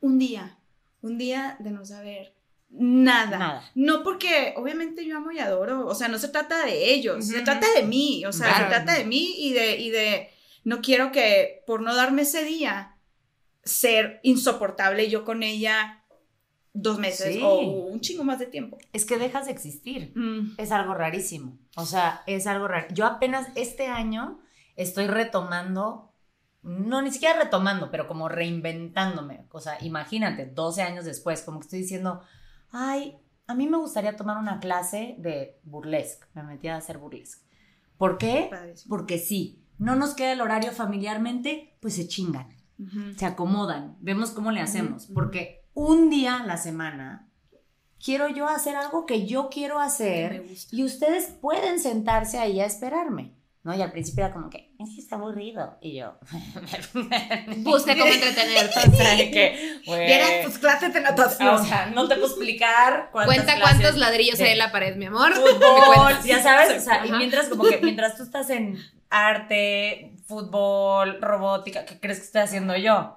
un día, un día de no saber nada. Nada. No porque obviamente yo amo y adoro, o sea, no se trata de ellos, se trata de mí, o sea, Claro. se trata de mí y de, y de, no quiero que por no darme ese día ser insoportable yo con ella dos meses Sí. o un chingo más de tiempo. Es que dejas de existir. Mm. Es algo rarísimo. O sea, es algo raro. Yo apenas este año estoy retomando, no ni siquiera retomando, pero como reinventándome. O sea, imagínate, 12 años después, como que estoy diciendo, ay, a mí me gustaría tomar una clase de burlesque. Me metí a hacer burlesque. ¿Por qué? Porque sí, no nos queda el horario familiarmente, pues se chingan, se acomodan, vemos cómo le hacemos. Porque un día a la semana quiero yo hacer algo que yo quiero hacer y ustedes pueden sentarse ahí a esperarme. ¿No? Y al principio era como que, es que está aburrido. Y yo, Busca cómo entretenerte. o sea, que, güey, Vieras tus clases de natación. o sea, no te puedo explicar cuántas Cuenta clases cuántos ladrillos de hay en la pared, mi amor. Fútbol, ya sabes, o sea, y Ajá. mientras como que, mientras tú estás en arte, fútbol, robótica, ¿qué crees que estoy haciendo yo?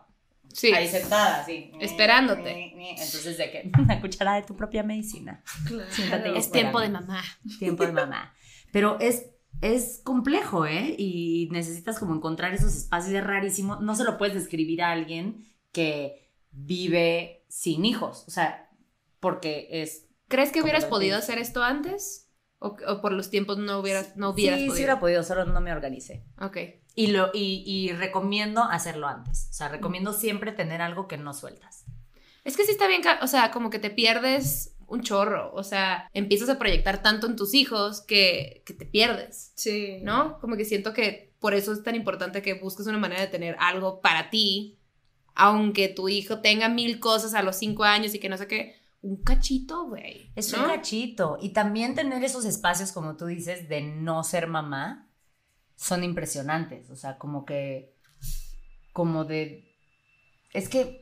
Sí. Ahí sentada, así. Esperándote. Entonces, de que, una cuchara de tu propia medicina. Claro. Siéntate y Es tiempo de mamá. tiempo de mamá. Pero es, es complejo, ¿eh? Y necesitas como encontrar esos espacios, es rarísimo. No se lo puedes describir a alguien que vive sin hijos, o sea, porque es... ¿Crees que hubieras podido hacer esto antes? ¿O, o por los tiempos no hubieras, no hubieras sí, sí podido? hubiera podido, solo no me organicé. Ok. Y, lo, y, y recomiendo hacerlo antes, o sea, recomiendo siempre tener algo que no sueltas. Es que sí está bien, o sea, como que te pierdes un chorro, o sea, empiezas a proyectar tanto en tus hijos que, que te pierdes, Sí. ¿no? Como que siento que por eso es tan importante que busques una manera de tener algo para ti, aunque tu hijo tenga mil cosas a los cinco años y que no sé qué, un cachito, güey. Es ¿no? un cachito. Y también tener esos espacios, como tú dices, de no ser mamá, son impresionantes. O sea, como que, como de, es que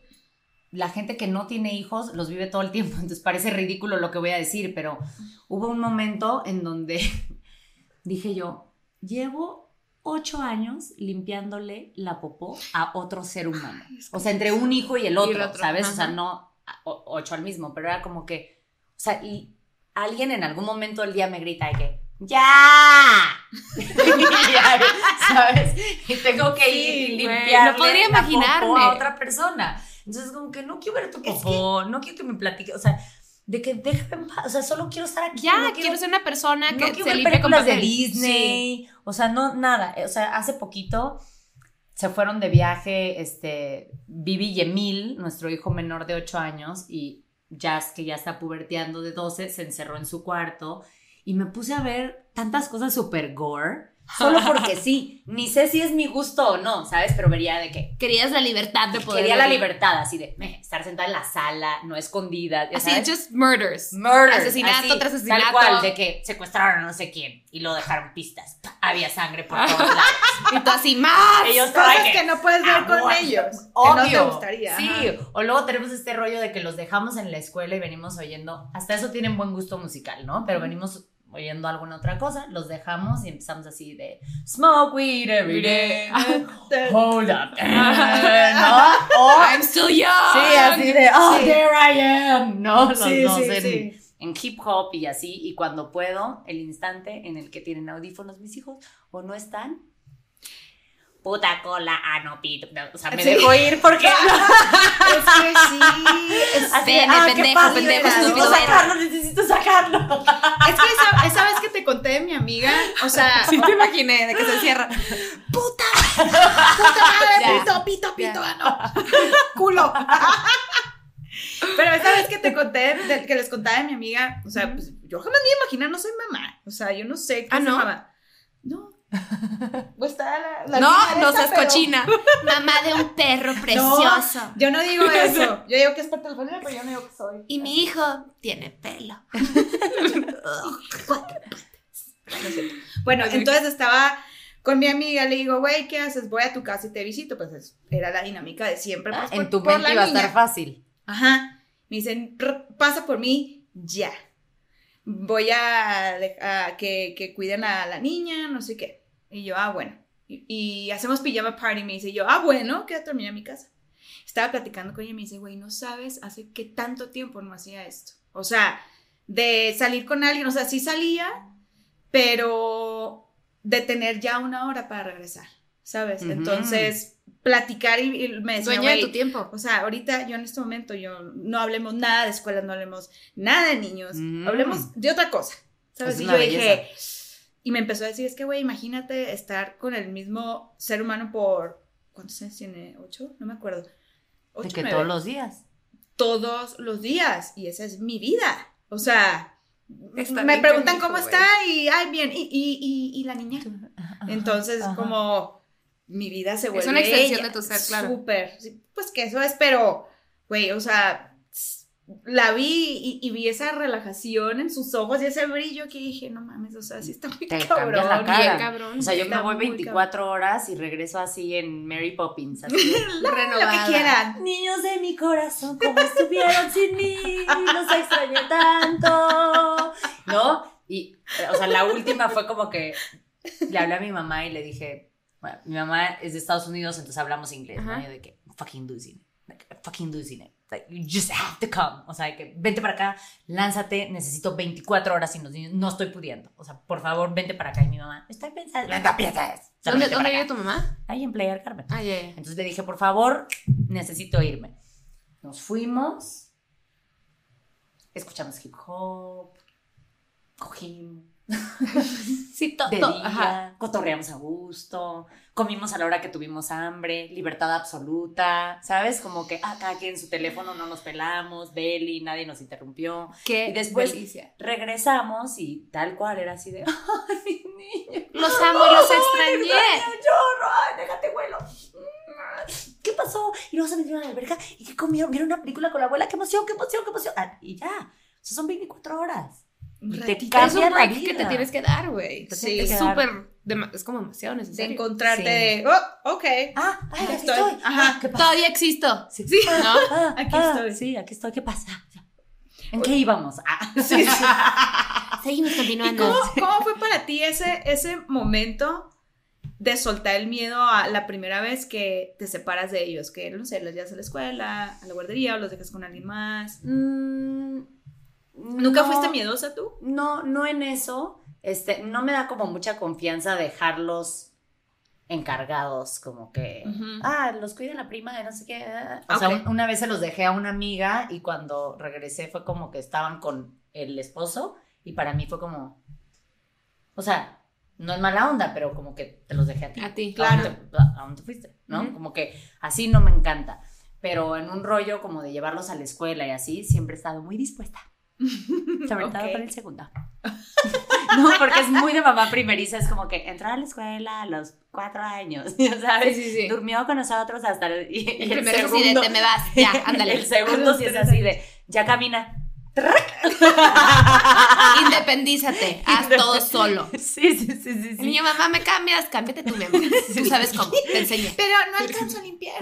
la gente que no tiene hijos los vive todo el tiempo, entonces parece ridículo lo que voy a decir, pero hubo un momento en donde dije yo, llevo ocho años limpiándole la popó a otro ser humano. O sea, entre un hijo y el otro, el otro, ¿sabes? O sea, no ocho al mismo, pero era como que, o sea, y alguien en algún momento del día me grita de que, ¡ya! Y ¿Sabes? Y tengo que ir y Sí, limpiarle no podría imaginarme. a otra persona. Entonces, como que no quiero ver tu popó, no quiero que me platique, o sea, de que déjame en paz, o sea, solo quiero estar aquí. Ya, no quiero, ser una persona no que quiero se ver con películas de. Disney, o sea, no, nada. O sea, hace poquito se fueron de viaje, este, Vivi y Emil, nuestro hijo menor de 8 años, y Jazz, que ya está puberteando de 12, se encerró en su cuarto, y me puse a ver tantas cosas super gore, solo porque sí, ni sé si es mi gusto o no, ¿sabes? Pero vería de que Querías la libertad de poder. quería la libertad, así de meh, estar sentada en la sala, no escondida, Así, ¿sabes? just murders. Murder. Asesinato tras asesinato. Tal cual, de que secuestraron a no sé quién y lo dejaron pistas. Había sangre por todos lados. Y tú así, más. Ellos Cosas que no puedes ver con amor, ellos. Obvio. Que no te gustaría. Sí, ajá. o luego tenemos este rollo de que los dejamos en la escuela y venimos oyendo, hasta eso tienen buen gusto musical, ¿no? Pero venimos oyendo alguna otra cosa, los dejamos y empezamos así de smoke weed every day. Hold up. ¿No? O I'm still young. Sí, así de, oh, Sí. there I am, ¿no? Los Sí, en, sí. en hip hop y así, y cuando puedo, el instante en el que tienen audífonos mis hijos o no están, puta cola, ah, no, pito, no, o sea, me Sí. dejo ir porque... Es que sí. Es, Así Pene, ah, pendejo, padre, pendejo, necesito estúpido, sacarlo, necesito sacarlo. es que esa, esa vez que te conté de mi amiga, o sea, Sí te imaginé de que se encierra. puta, puta madre, Ya. pito, pito, pito, Ya. no, culo. Pero esa vez que te conté, de- que les contaba de mi amiga, o sea, pues, yo jamás me imaginar, no soy mamá. O sea, yo no sé qué Ah, es ¿no? mamá. No. Pues está la, la no, no esa, seas pero- cochina. Mamá de un perro precioso. Yo no digo eso. Yo digo que es parte de la familia, pero yo no digo que soy. Y mi hijo tiene pelo. Bueno, entonces estaba con mi amiga, le digo, güey, ¿qué haces? Voy a tu casa y te visito. Pues es- era la dinámica de siempre. pues, Ah, en tu por mente la iba a estar fácil. Ajá. Me dicen, "R- pasa por mí ya. Voy a, a que, que cuiden a la niña, no sé qué. Y yo, ah, bueno. Y, y hacemos pijama party. Me dice yo, ah, bueno, quédate a dormir en mi casa. Estaba platicando con ella y me dice, güey, no sabes hace qué tanto tiempo no hacía esto. O sea, de salir con alguien, o sea, sí salía, pero de tener ya una hora para regresar, ¿sabes? Entonces, platicar y, y me decía, Dueña de tu tiempo. o sea, ahorita yo en este momento yo no hablemos nada de escuela, no hablemos nada de niños, Mm. hablemos de otra cosa. ¿Sabes? Es y yo belleza. dije, y me empezó a decir, es que güey, imagínate estar con el mismo ser humano por ¿cuántos años tiene? ¿Ocho? No me acuerdo. De Ocho, que nueve. todos los días. Todos los días. Y esa es mi vida. O sea, Está me preguntan cómo está y, ay, bien, y, y, y, y la niña. Entonces, Ajá. como mi vida se vuelve. una extensión ella. de tu ser, claro. Súper. Sí, pues que eso es, pero, güey, o sea, la vi y, y vi esa relajación en sus ojos y ese brillo que dije, no mames, o sea, sí está muy Te cabrón. la cara. Bien cabrón. O sea, yo me voy muy 24 horas y regreso así en Mary Poppins. Así Lo renovada. que quieran. Niños de mi corazón, como estuvieron sin mí, los extrañé tanto. ¿No? Y, o sea, la última fue como que le hablé a mi mamá y le dije, bueno, mi mamá es de Estados Unidos, entonces hablamos inglés, ¿no? Ajá. Yo de que, fucking losing it, like, fucking losing it. Like, you just have to come. O sea, que vente para acá, lánzate, necesito 24 horas sin los niños, no estoy pudiendo. O sea, por favor, vente para acá. Y mi mamá, estoy pensando, no pienses. O sea, ¿Dónde, ¿dónde vive tu mamá? Ahí en Playa del Carmen. Ah. Entonces le dije, por favor, necesito irme. Nos fuimos, escuchamos hip hop, cogimos Sí, todo. cotorreamos a gusto, comimos a la hora que tuvimos hambre, libertad absoluta, ¿sabes? Como que ah, cada quien en su teléfono no nos pelamos, Deli, nadie nos interrumpió. Qué Y después- delicia. Regresamos y tal cual era así de, ay, niño. Los amo y los Ay, extrañé. un chorro, ay, déjate vuelo. ¿Qué pasó? Y luego se metieron a la alberca y ¿qué comieron? ¿Vieron una película con la abuela? ¡Qué emoción, qué emoción, qué emoción! Ah, y ya, o sea, son 24 horas. Y te ratito Es un cambia la break que te vida. tienes que dar, güey. Sí, Es súper. Es como demasiado de necesario. encontrarte Sí. de, oh, ok. Ah, ay, aquí Estoy, estoy. ajá. Ah, ¿Qué pasa? Todavía existo. Sí, Sí, ¿no? Ah, Aquí ah, estoy. Sí, aquí estoy. ¿Qué pasa? ¿En qué íbamos? Ah. Sí, sí. Seguimos ¿Y continuando. cómo, cómo fue para ti ese, ese momento de soltar el miedo a la primera vez que te separas de ellos? Que, no sé, los llevas a la escuela, a la guardería o los dejas con alguien más. Mm, ¿Nunca no, fuiste miedosa tú? No, no en eso. Este, no me da como mucha confianza dejarlos encargados, como que, ah, los cuida la prima de no sé qué. O sea, un- una vez se los dejé a una amiga y cuando regresé fue como que estaban con el esposo y para mí fue como, o sea, no es mala onda, pero como que te los dejé a ti. A ti, ¿A claro. dónde, a dónde fuiste? ¿no? Como que así no me encanta. Pero en un rollo como de llevarlos a la escuela y así, siempre he estado muy dispuesta. Sobre todo Ok. para el segundo. no, porque es muy de mamá primeriza, es como que entrar a la escuela a los cuatro años, ya ¿sabes? Sí, sí, sí. Durmió con nosotros hasta el, y, y El primero de te me vas. Ya, ándale. El segundo sí es así de ya camina. Independízate. Haz todo solo. Sí, sí, sí, sí. Sí. niño, mamá, me cambias, cámbiate tú, mi amor. Tú sabes cómo, te enseño. Pero no alcanzo a limpiar.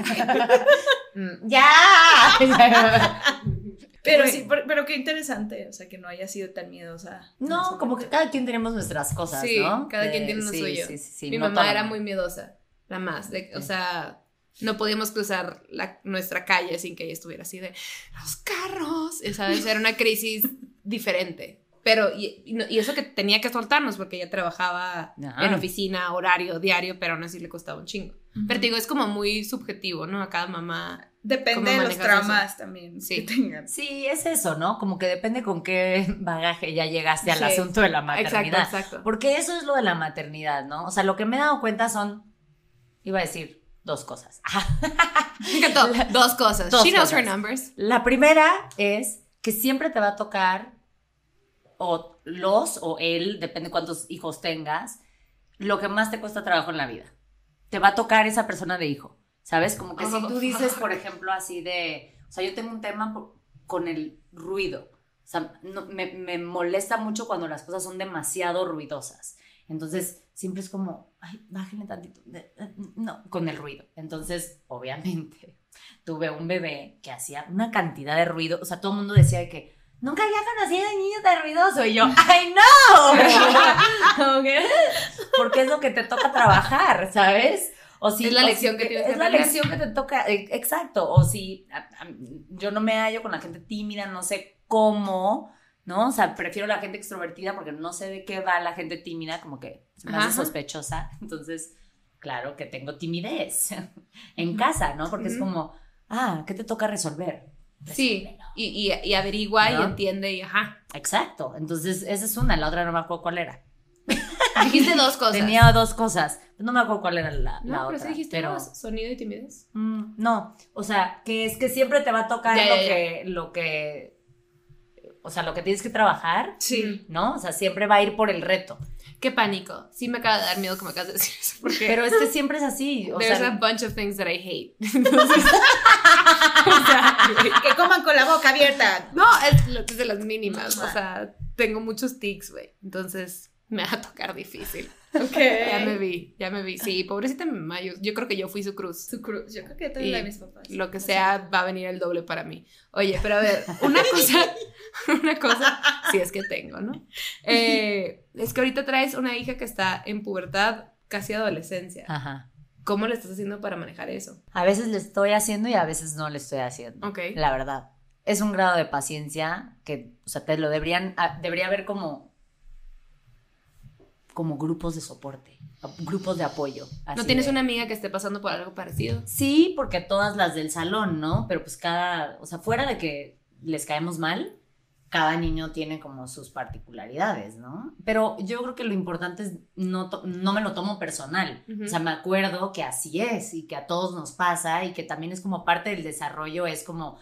Mm, ¡Ya! Pero sí, pero, pero qué interesante, o sea, que no haya sido tan miedosa. No, como que cada quien tenemos nuestras cosas, Sí, ¿no? cada quien De- tiene lo sí, suyo. Sí, sí, sí, Mi no mamá todo. era muy miedosa. La más. de- o sea, no podíamos cruzar la- nuestra calle sin que ella estuviera así de los carros. ¿Sabes? Era una crisis diferente. Pero, y, y no- y eso que tenía que soltarnos porque ella trabajaba Ajá. en oficina, horario, diario, pero aún así le costaba un chingo. Pero te digo, es como muy subjetivo, ¿no? A cada mamá. Depende ¿Cómo de los traumas también Sí. que tengan. Sí, es eso, ¿no? Como que depende con qué bagaje ya llegaste al Sí. asunto de la Exacto, maternidad. exacto. Porque eso es lo de la maternidad, ¿no? O sea, lo que me he dado cuenta son, iba a decir, dos cosas. Dos cosas. Dos She knows cosas. her numbers. La primera es que siempre te va a tocar, o los o él, depende cuántos hijos tengas, lo que más te cuesta trabajo en la vida. Te va a tocar esa persona de hijo, ¿sabes? Como que si tú dices, por ejemplo, así de, o sea, yo tengo un tema por- con el ruido. O sea, no- me, me molesta mucho cuando las cosas son demasiado ruidosas. Entonces, siempre es como, ay, bájenle tantito. eh, No, con el ruido. Entonces, obviamente, tuve un bebé que hacía una cantidad de ruido. O sea, todo el mundo decía de que nunca había conocido a un niño tan ruidoso. Y yo, ¡ay, no! Porque es lo que te toca trabajar, ¿sabes? O si, Es la lección si- que tienes Es que la aprender. lección que te toca, eh, exacto. O si a- a- yo no me hallo con la gente tímida, no sé cómo, ¿no? O sea, prefiero la gente extrovertida porque no sé de qué va la gente tímida, como que se me hace Ajá. sospechosa. Entonces, claro que tengo timidez en casa, ¿no? Porque es como, ah, ¿qué te toca resolver? Sí. Y, y, y averigua y entiende y ajá. Exacto. Entonces, esa es una, la otra no me acuerdo cuál era. Dijiste dos cosas. Tenía dos cosas. No me acuerdo cuál era la, no, la pero otra. sí dijiste pero- dos. Sonido y timidez. Mm, no, o sea, que es que siempre te va a tocar Ya, lo ya, ya. que, lo que, o sea, lo que tienes que trabajar, Sí. ¿no? O sea, siempre va a ir por el reto. Qué pánico. Sí me acaba de dar miedo que me acabas de decir eso. Porque Pero es que siempre es así, o there's sea, a bunch of things that I hate. Entonces, o sea, Que coman con la boca abierta. no, es, lo- es de las mínimas. O sea, tengo muchos tics, güey. Entonces, me va a tocar difícil. Ok. Ya me vi, ya me vi. Sí, pobrecita mi mamá. Yo, yo creo que yo fui su cruz. Su cruz. Yo creo que también la de mis papás. Lo que sea va a venir el doble para mí. Oye, pero a ver, una cosa, una cosa, si es que tengo, ¿no? Eh, es que ahorita traes una hija que está en pubertad, casi adolescencia. ajá. ¿Cómo le estás haciendo para manejar eso? A veces le estoy haciendo y a veces no le estoy haciendo. Ok. La verdad. Es un grado de paciencia que, o sea, te lo deberían, ah, debería haber como, como grupos de soporte, grupos de apoyo. ¿No tienes de- una amiga que esté pasando por algo parecido? Sí, porque todas las del salón, ¿no? Pero pues cada, o sea, fuera de que les caemos mal, cada niño tiene como sus particularidades, ¿no? Pero yo creo que lo importante es no, no me lo tomo personal. O sea, me acuerdo que así es y que a todos nos pasa y que también es como parte del desarrollo, es como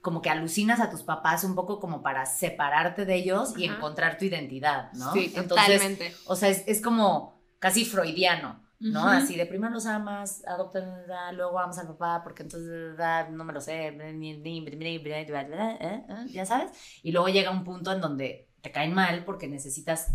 como que alucinas a tus papás un poco como para separarte de ellos y encontrar tu identidad, ¿no? Sí, Entonces, totalmente. o sea, es, es como casi freudiano, ¿no? Así de primero los amas, adoptan, luego amas al papá, porque entonces no me lo sé, ya sabes. Y luego llega un punto en donde te caen mal porque necesitas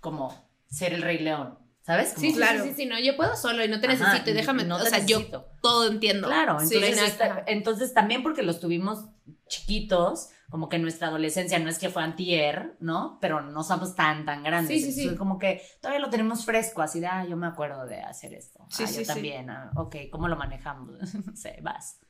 como ser el rey león, ¿sabes? Como- Sí, Claro. sí, sí, sí, no, yo puedo solo y no te Ajá, necesito y déjame, no o te sea, yo necesito. todo entiendo. Claro, entonces, entonces también porque los tuvimos chiquitos, como que nuestra adolescencia no es que fue antier, ¿no? Pero no somos tan, tan grandes. Sí, sí, sí. Como que todavía lo tenemos fresco, así de, ah, yo me acuerdo de hacer esto. Sí, ah, sí, yo también, ah, ok, ¿cómo lo manejamos? no sé, vas.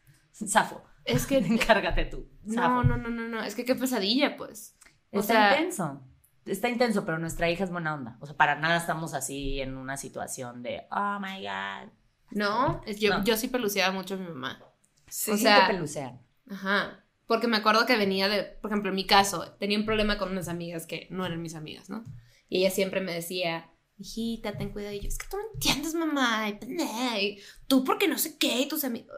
Zafo, Es que encárgate tú. Zafo. no, no, no, no, no, es que qué pesadilla, pues. O Está sea, intenso. Está intenso, pero nuestra hija es buena onda. O sea, para nada estamos así en una situación de, oh my God. no, es- yo, No. yo sí peluceaba mucho a mi mamá. Sí. O Sí sea, te pelucean. Ajá. Porque me acuerdo que venía de, por ejemplo, en mi caso, tenía un problema con unas amigas que no eran mis amigas, ¿no? Y ella siempre me decía, hijita, ten cuidado. Y yo, es que tú no entiendes, mamá. Y, pendeja, y tú porque no sé qué, y tus amigos.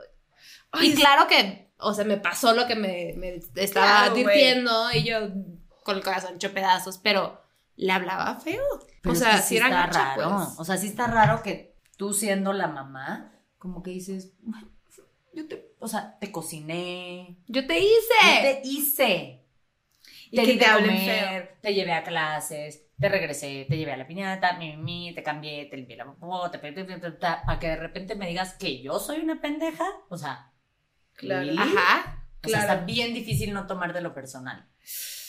Ay, y claro que, o sea, me pasó lo que me, me estaba Claro, advirtiendo y yo con el corazón hecho pedazos, pero le hablaba feo. Pero o sea, que si sí era está gacha, raro. pues. O sea, sí está raro que tú siendo la mamá, como que dices, yo te, o sea, te cociné, Yo te yo hice. te hice. Y te que di te hablen comer, te llevé a clases, te regresé, te llevé a la piñata, mi, mi, te cambié, te limpié la popó, te para que de repente me digas que yo soy una pendeja, o sea, Claro. ¿really? Ajá. O sea, Claro. está bien difícil no tomar de lo personal.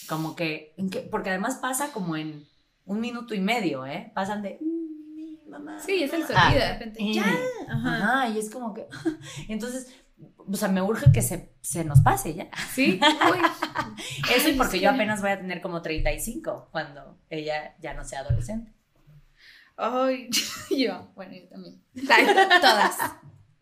Como que, porque además pasa como en un minuto y medio, ¿eh? Pasan de, "Mm, mamá. Sí, es el Ah, sonido. De repente, eh, ya. Ajá. Ajá, y es como que, entonces, o sea, me urge que se, se nos pase ya. Sí. Uy. Eso y porque yo apenas voy a tener como 35 cuando ella ya no sea adolescente. Ay, yo. Bueno, yo también. Todas.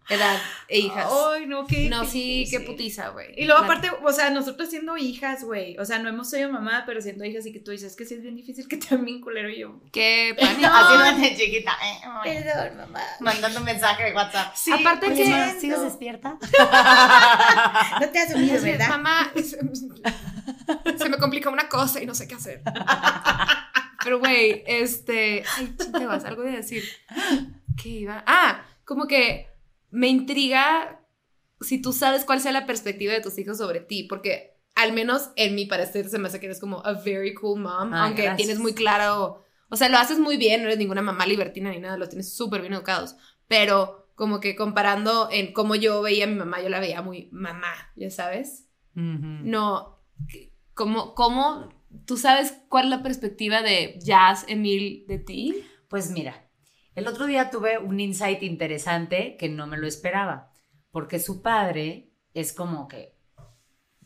Edad e hijas. Ay, no, qué no, sí, qué putiza, güey. Y luego aparte, o sea, nosotros siendo hijas, güey, o sea, no hemos sido mamá, pero siendo hijas y que tú dices que sí es bien difícil que te amen culero yo. Qué pánico. Haciéndote chiquita. eh, Perdón, mamá. Mandando mensaje de WhatsApp. Sí, Aparte Oye, que- ¿sigues despierta? no te has unido, Así, ¿verdad? Mamá, se, me complica una cosa y no sé qué hacer. Pero, güey, este. Ay, chintebas, algo de decir. ¿Qué iba? Ah, como que me intriga si tú sabes cuál sea la perspectiva de tus hijos sobre ti, porque al menos en mi parecer se me hace que eres como a very cool mom, Ay, aunque gracias. tienes muy claro. O sea, lo haces muy bien, no eres ninguna mamá libertina ni nada, los tienes súper bien educados. Pero como que comparando en cómo yo veía a mi mamá, yo la veía muy mamá, ya sabes. No, ¿cómo, cómo tú sabes cuál es la perspectiva de Jazz, Emil, de ti? Pues mira, el otro día tuve un insight interesante que no me lo esperaba, porque su padre es como que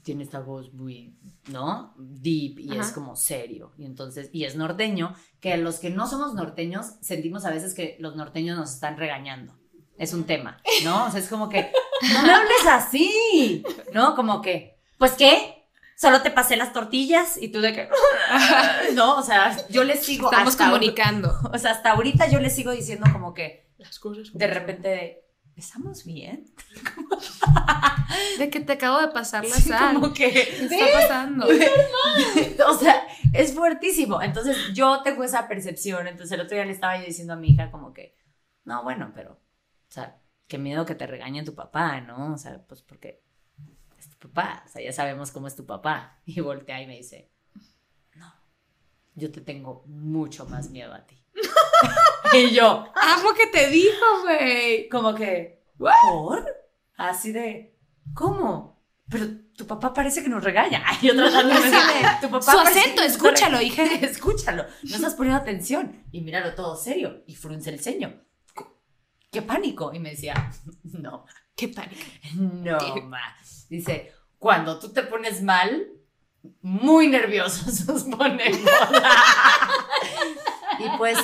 tiene esta voz muy, ¿no? Deep y es como serio. Y entonces, y es norteño, que los que no somos norteños sentimos a veces que los norteños nos están regañando. Es un tema, ¿no? O sea, es como que, no me hables así, ¿no? Como que, pues qué, solo te pasé las tortillas y tú de que, no, o sea, yo les sigo Estamos hasta- comunicando. o sea, hasta ahorita yo le sigo diciendo como que Las cosas. de repente, ¿estamos bien? De que te acabo de pasar la Sí, sal. como que, ¿Qué está pasando? o sea, es fuertísimo. Entonces yo tengo esa percepción. Entonces el otro día le estaba yo diciendo a mi hija como que, no, bueno, pero, o sea, qué miedo que te regañe tu papá, ¿no? O sea, pues porque papá. O sea, ya sabemos cómo es tu papá. Y voltea y me dice, no, yo te tengo mucho más miedo a ti. y yo, Amo que te dijo, güey. como que, ¿por? Así de, ¿cómo? Pero tu papá parece que nos regaña. Ay, yo tratando de tu papá Su acento, escúchalo, regaña". hija. escúchalo. No estás poniendo atención. Y míralo todo serio. Y frunce el ceño. ¡Qué pánico! Y me decía, no, Qué pánico. no, ma. Dice, cuando tú te pones mal, muy nerviosos nos ponemos. y pues,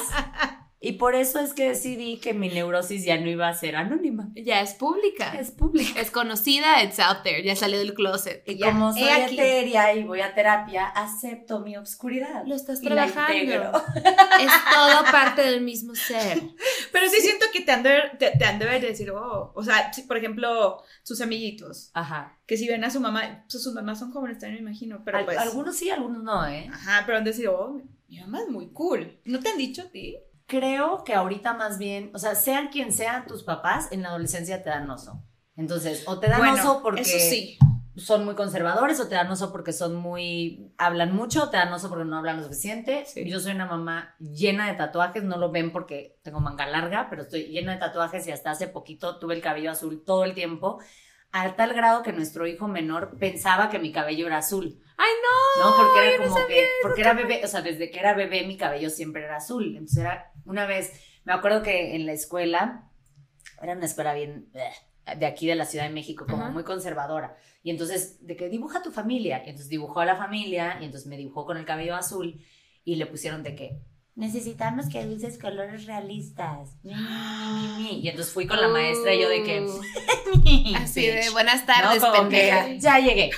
y por eso es que decidí que mi neurosis ya no iba a ser anónima. Ya es pública. Es pública. Es conocida, it's out there. Ya salió del closet. Y Ya, como soy etérea y voy a terapia, acepto mi obscuridad. Lo estás y trabajando. Es todo parte del mismo ser. Pero sí siento que te han de, te, te han de decir, oh, o sea, si, por ejemplo, sus amiguitos, Ajá. que si ven a su mamá, pues sus mamás son jóvenes también, me imagino, pero Al- pues... Algunos sí, algunos no, ¿eh? Ajá, pero han de decir, oh, mi mamá es muy cool. ¿No te han dicho a ti? Creo que ahorita más bien, o sea, sean quien sean tus papás, en la adolescencia te dan oso. Entonces, o te dan Bueno, oso porque sí. son muy conservadores, o te dan oso porque son muy. hablan mucho, o te dan oso porque no hablan lo suficiente. Sí. Yo soy una mamá llena de tatuajes, no lo ven porque tengo manga larga, pero estoy llena de tatuajes y hasta hace poquito tuve el cabello azul todo el tiempo, a tal grado que nuestro hijo menor pensaba que mi cabello era azul. ¡Ay, ¿no? Porque Ay, era no como sabía que, porque era bebé, o sea, desde que era bebé mi cabello siempre era azul. Entonces era, una vez, me acuerdo que en la escuela, era una escuela bien, eh, de aquí de la Ciudad de México, como Ajá. muy conservadora. Y entonces, de que dibuja tu familia. Y entonces dibujó a la familia, y entonces me dibujó con el cabello azul, y le pusieron de que, necesitamos que uses colores realistas. Y entonces fui con la maestra y yo de que... Uh, Así de buenas ¿No? tardes, que, pendeja. ya llegué.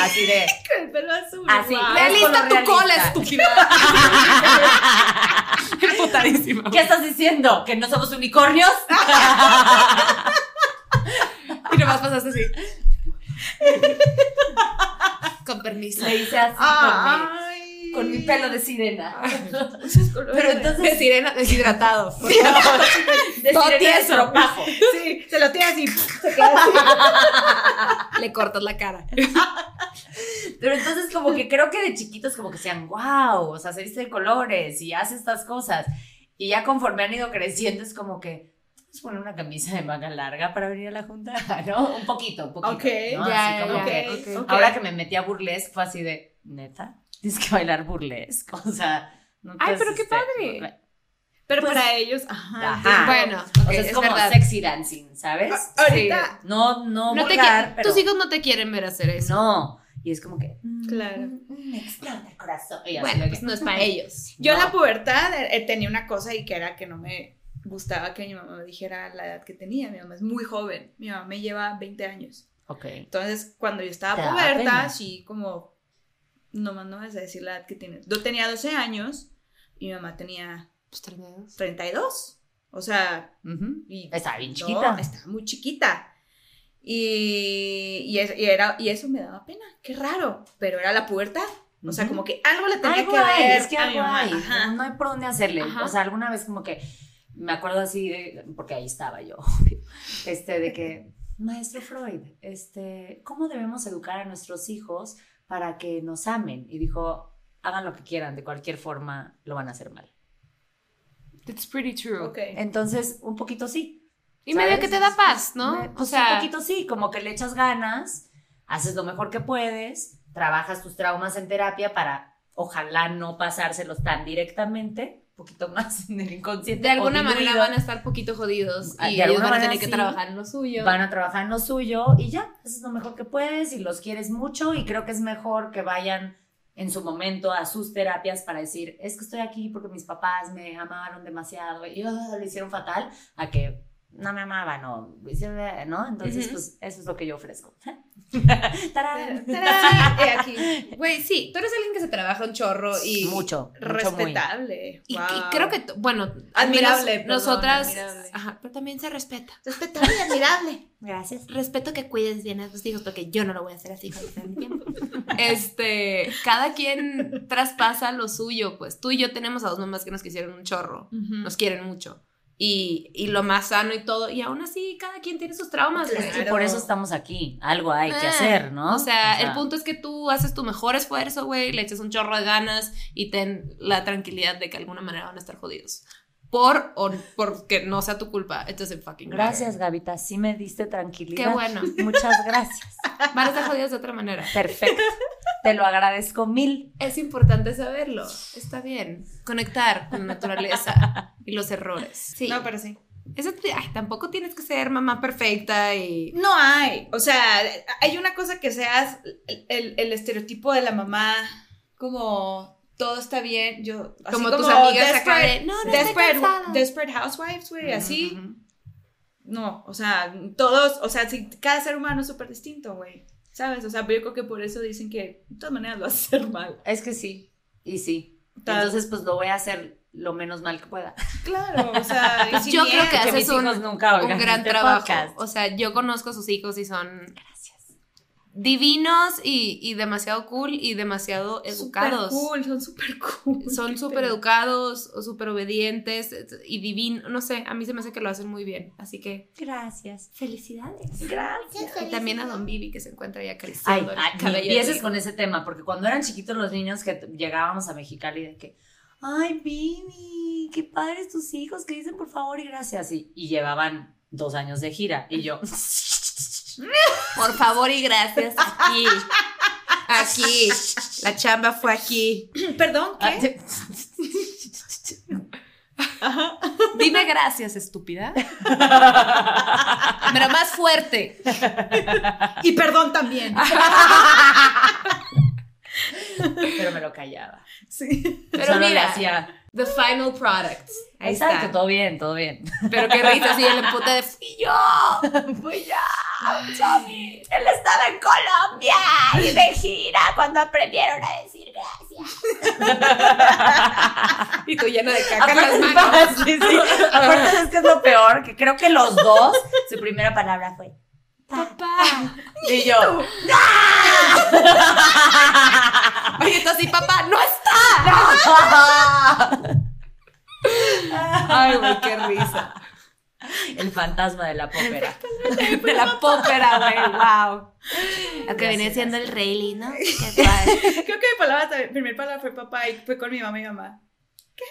Así de... Con el pelo azul. Así, ya Realista tu cola, estúpida. Emputadísima. ¿Qué estás diciendo? ¿Que no somos unicornios? Y nomás pasaste así. Con permiso. Le hice así Ay. con, mi, con mi pelo de sirena. Pero entonces- De sirena deshidratado. De Todo sirena estropajo. Sí, se lo tiene así. Se queda así. Le cortas la cara. Pero entonces como que creo que de chiquitos como que sean, wow, o sea, se viste de colores y hace estas cosas. Y ya conforme han ido creciendo es como que, ¿puedes poner una camisa de manga larga para venir a la junta? ¿No? Un poquito, un poquito. Ok, ¿no? ya, Así como ya, que, ok. ok. ahora que me metí a burlesque fue así de, ¿neta? Tienes que bailar burlesque, o sea... no te Ay, pero qué haces, padre. este, Pero Pues- para ellos, ajá. Ajá. Bueno, O ok, sea, es, es como verdad. sexy dancing, ¿sabes? A- Ahorita, No, no, No te vulgar, qui- pero... Tus hijos no te quieren ver hacer eso. No. Y es como que... Claro. mm, Me explota el corazón. Y Bueno, pues que- no es para ellos. yo en No. la pubertad eh, tenía una cosa y que era que no me gustaba que mi mamá me dijera la edad que tenía. Mi mamá es muy joven. Mi mamá me lleva 20 años. Ok. Entonces, cuando yo estaba puberta, sí, como, no más no vas a decir la edad que tienes. Yo tenía 12 años y mi mamá tenía Pues 32. 32. O sea, y Estaba bien no, chiquita. estaba muy chiquita. Y, y, es- y era, y eso me daba pena. Qué raro. Pero era la pubertad. O sea, como que algo le tenía Algo que hay, ver es que a algo hay, no, no hay por dónde hacerle. Ajá. O sea, alguna vez como que me acuerdo así, de- porque ahí estaba yo, obvio, este, de que, maestro Freud, este, ¿cómo debemos educar a nuestros hijos para que nos amen? Y dijo, hagan lo que quieran, de cualquier forma lo van a hacer mal. That's pretty true. Ok. Entonces, un poquito sí. Y medio ¿sabes? que te da paz, ¿no? Me- o pues sea, un poquito sí, como que le echas ganas, haces lo mejor que puedes, trabajas tus traumas en terapia para ojalá no pasárselos tan directamente, un poquito más en el inconsciente. de alguna manera van a estar poquito jodidos Ah, y de ellos van a tener que sí. trabajar en lo suyo. Van a trabajar en lo suyo y ya, haces lo mejor que puedes y los quieres mucho y creo que es mejor que vayan en su momento a sus terapias para decir, es que estoy aquí porque mis papás me amaron demasiado y oh, lo hicieron fatal, a que no me amaban o ¿no? Entonces, pues eso es lo que yo ofrezco. ¡Tarán! ¡Tarán! He aquí. Güey, sí, tú eres alguien que se trabaja un chorro y... mucho, mucho, muy. Respetable. Y, creo que, bueno, Admirable, al menos perdón, nosotras, admirable. ajá, pero también se respeta. Respetable y admirable. Gracias. Respeto que cuides bien a tus hijos porque yo no lo voy a hacer así tiempo. Este, cada quien traspasa lo suyo, pues tú y yo tenemos a dos mamás que nos quisieron un chorro, nos quieren mucho. Y, y lo más sano y todo, y aún así cada quien tiene sus traumas, güey. Es que Claro. por eso estamos aquí, algo hay que Ah, hacer, ¿no? O sea, el punto es que tú haces tu mejor esfuerzo, güey, le echas un chorro de ganas y ten la tranquilidad de que de alguna manera van a estar jodidos. Por o porque no sea tu culpa. It doesn't fucking matter. Gracias, Gavita, sí me diste tranquilidad. Qué bueno. Muchas gracias. Van a estar jodidos de otra manera. Perfecto. Te lo agradezco mil. Es importante saberlo. Está bien. Conectar con la naturaleza y los errores. Sí. No, pero sí. Eso te- ay, tampoco tienes que ser mamá perfecta y. No hay. O sea, hay una cosa que seas el, el- el estereotipo de la mamá, como todo está bien. Yo, así Como tus amigas acá de, "No, no desperate, cansada". desperate housewives, güey, así. No, o sea, todos, o sea, sí, cada ser humano es súper distinto, güey. ¿Sabes? O sea, yo creo que por eso dicen que de todas maneras lo vas a hacer mal. Es que sí, y sí. Tal- Entonces, pues lo voy a hacer lo menos mal que pueda. Claro, o sea, y sin yo creo miedo. que Que haces un, nunca un gran este trabajo. podcast. O sea, yo conozco a sus hijos y son. Divinos y, y demasiado cool y demasiado educados. Súper cool, son súper cool. Son súper educados o súper obedientes y divinos. No sé, a mí se me hace que lo hacen muy bien. Así que Gracias. felicidades. Gracias. Y también a Don Vivi que se encuentra ya Ay, el ay, ni cabello. empieces con ese tema, porque cuando eran chiquitos los niños que llegábamos a Mexicali de que, ay, Vivi, qué padres tus hijos, que dicen por favor y gracias. Y, y llevaban dos años de gira. Y yo, Por favor y gracias aquí. Aquí. La chamba fue aquí. Perdón, Ah, ¿qué? Dime gracias, estúpida. Pero más fuerte. Y perdón también. pero me lo callaba. Sí. Pero Solo mira, hacía, the final product. Ahí exacto, está. todo bien, todo bien. Pero qué risa así el empute de fui yo. Pues ya, Él estaba en Colombia y de gira cuando aprendieron a decir gracias. Y tú llena de caca en las Aparte, manos. sí, sí. Aparte es que es lo peor, que creo que los dos, su primera palabra fue Papá. y yo. Oye, tú así, papá, no está. Ay, güey, qué risa. El fantasma de la pópera. De la pópera, güey, wow. Lo que viene siendo el Rayleigh, ¿no? Qué padre. Creo que mi palabra también, primer palabra fue papá y fue con mi mamá y mi mamá. ¿Qué?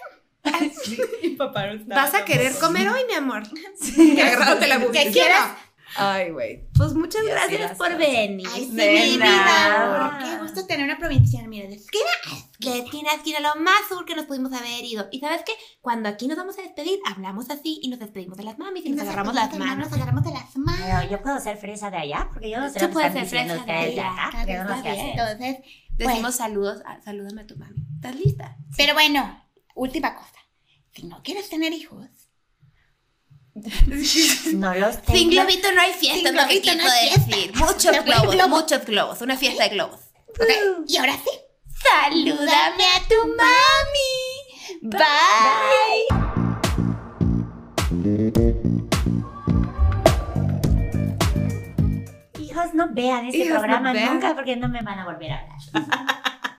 Y papá no estaba. ¿Vas a querer comer hoy, mi amor? Sí. Agarrándote la ¿Qué quieres? Ay, güey. Pues muchas Y gracias por venir. Ay, sí, mi vida. Qué gusto tener una provinciana, mira, de esquina De esquina a esquina, lo más sur que nos pudimos haber ido. Y sabes qué? Cuando aquí nos vamos a despedir, hablamos así y nos despedimos de las mamis y nos, agarramos las manos. Nos agarramos de las manos. Pero yo puedo ser fresa de allá, porque yo no sé puedes están ser fresa de allá, yo no. Entonces, Decimos saludos, ah, salúdame a tu mami. ¿Estás lista? pero bueno, última cosa. Si no quieres tener hijos, No los Sin tengo. globito no hay fiesta, Sin globito no hay fiesta. decir. Muchos globos, globo. muchos globos. Una fiesta de globos. ¿Ok? Y ahora sí. Salúdame a tu mami. Bye. Hijos, no vean este Hijos, no programa vean. nunca porque no me van a volver a hablar.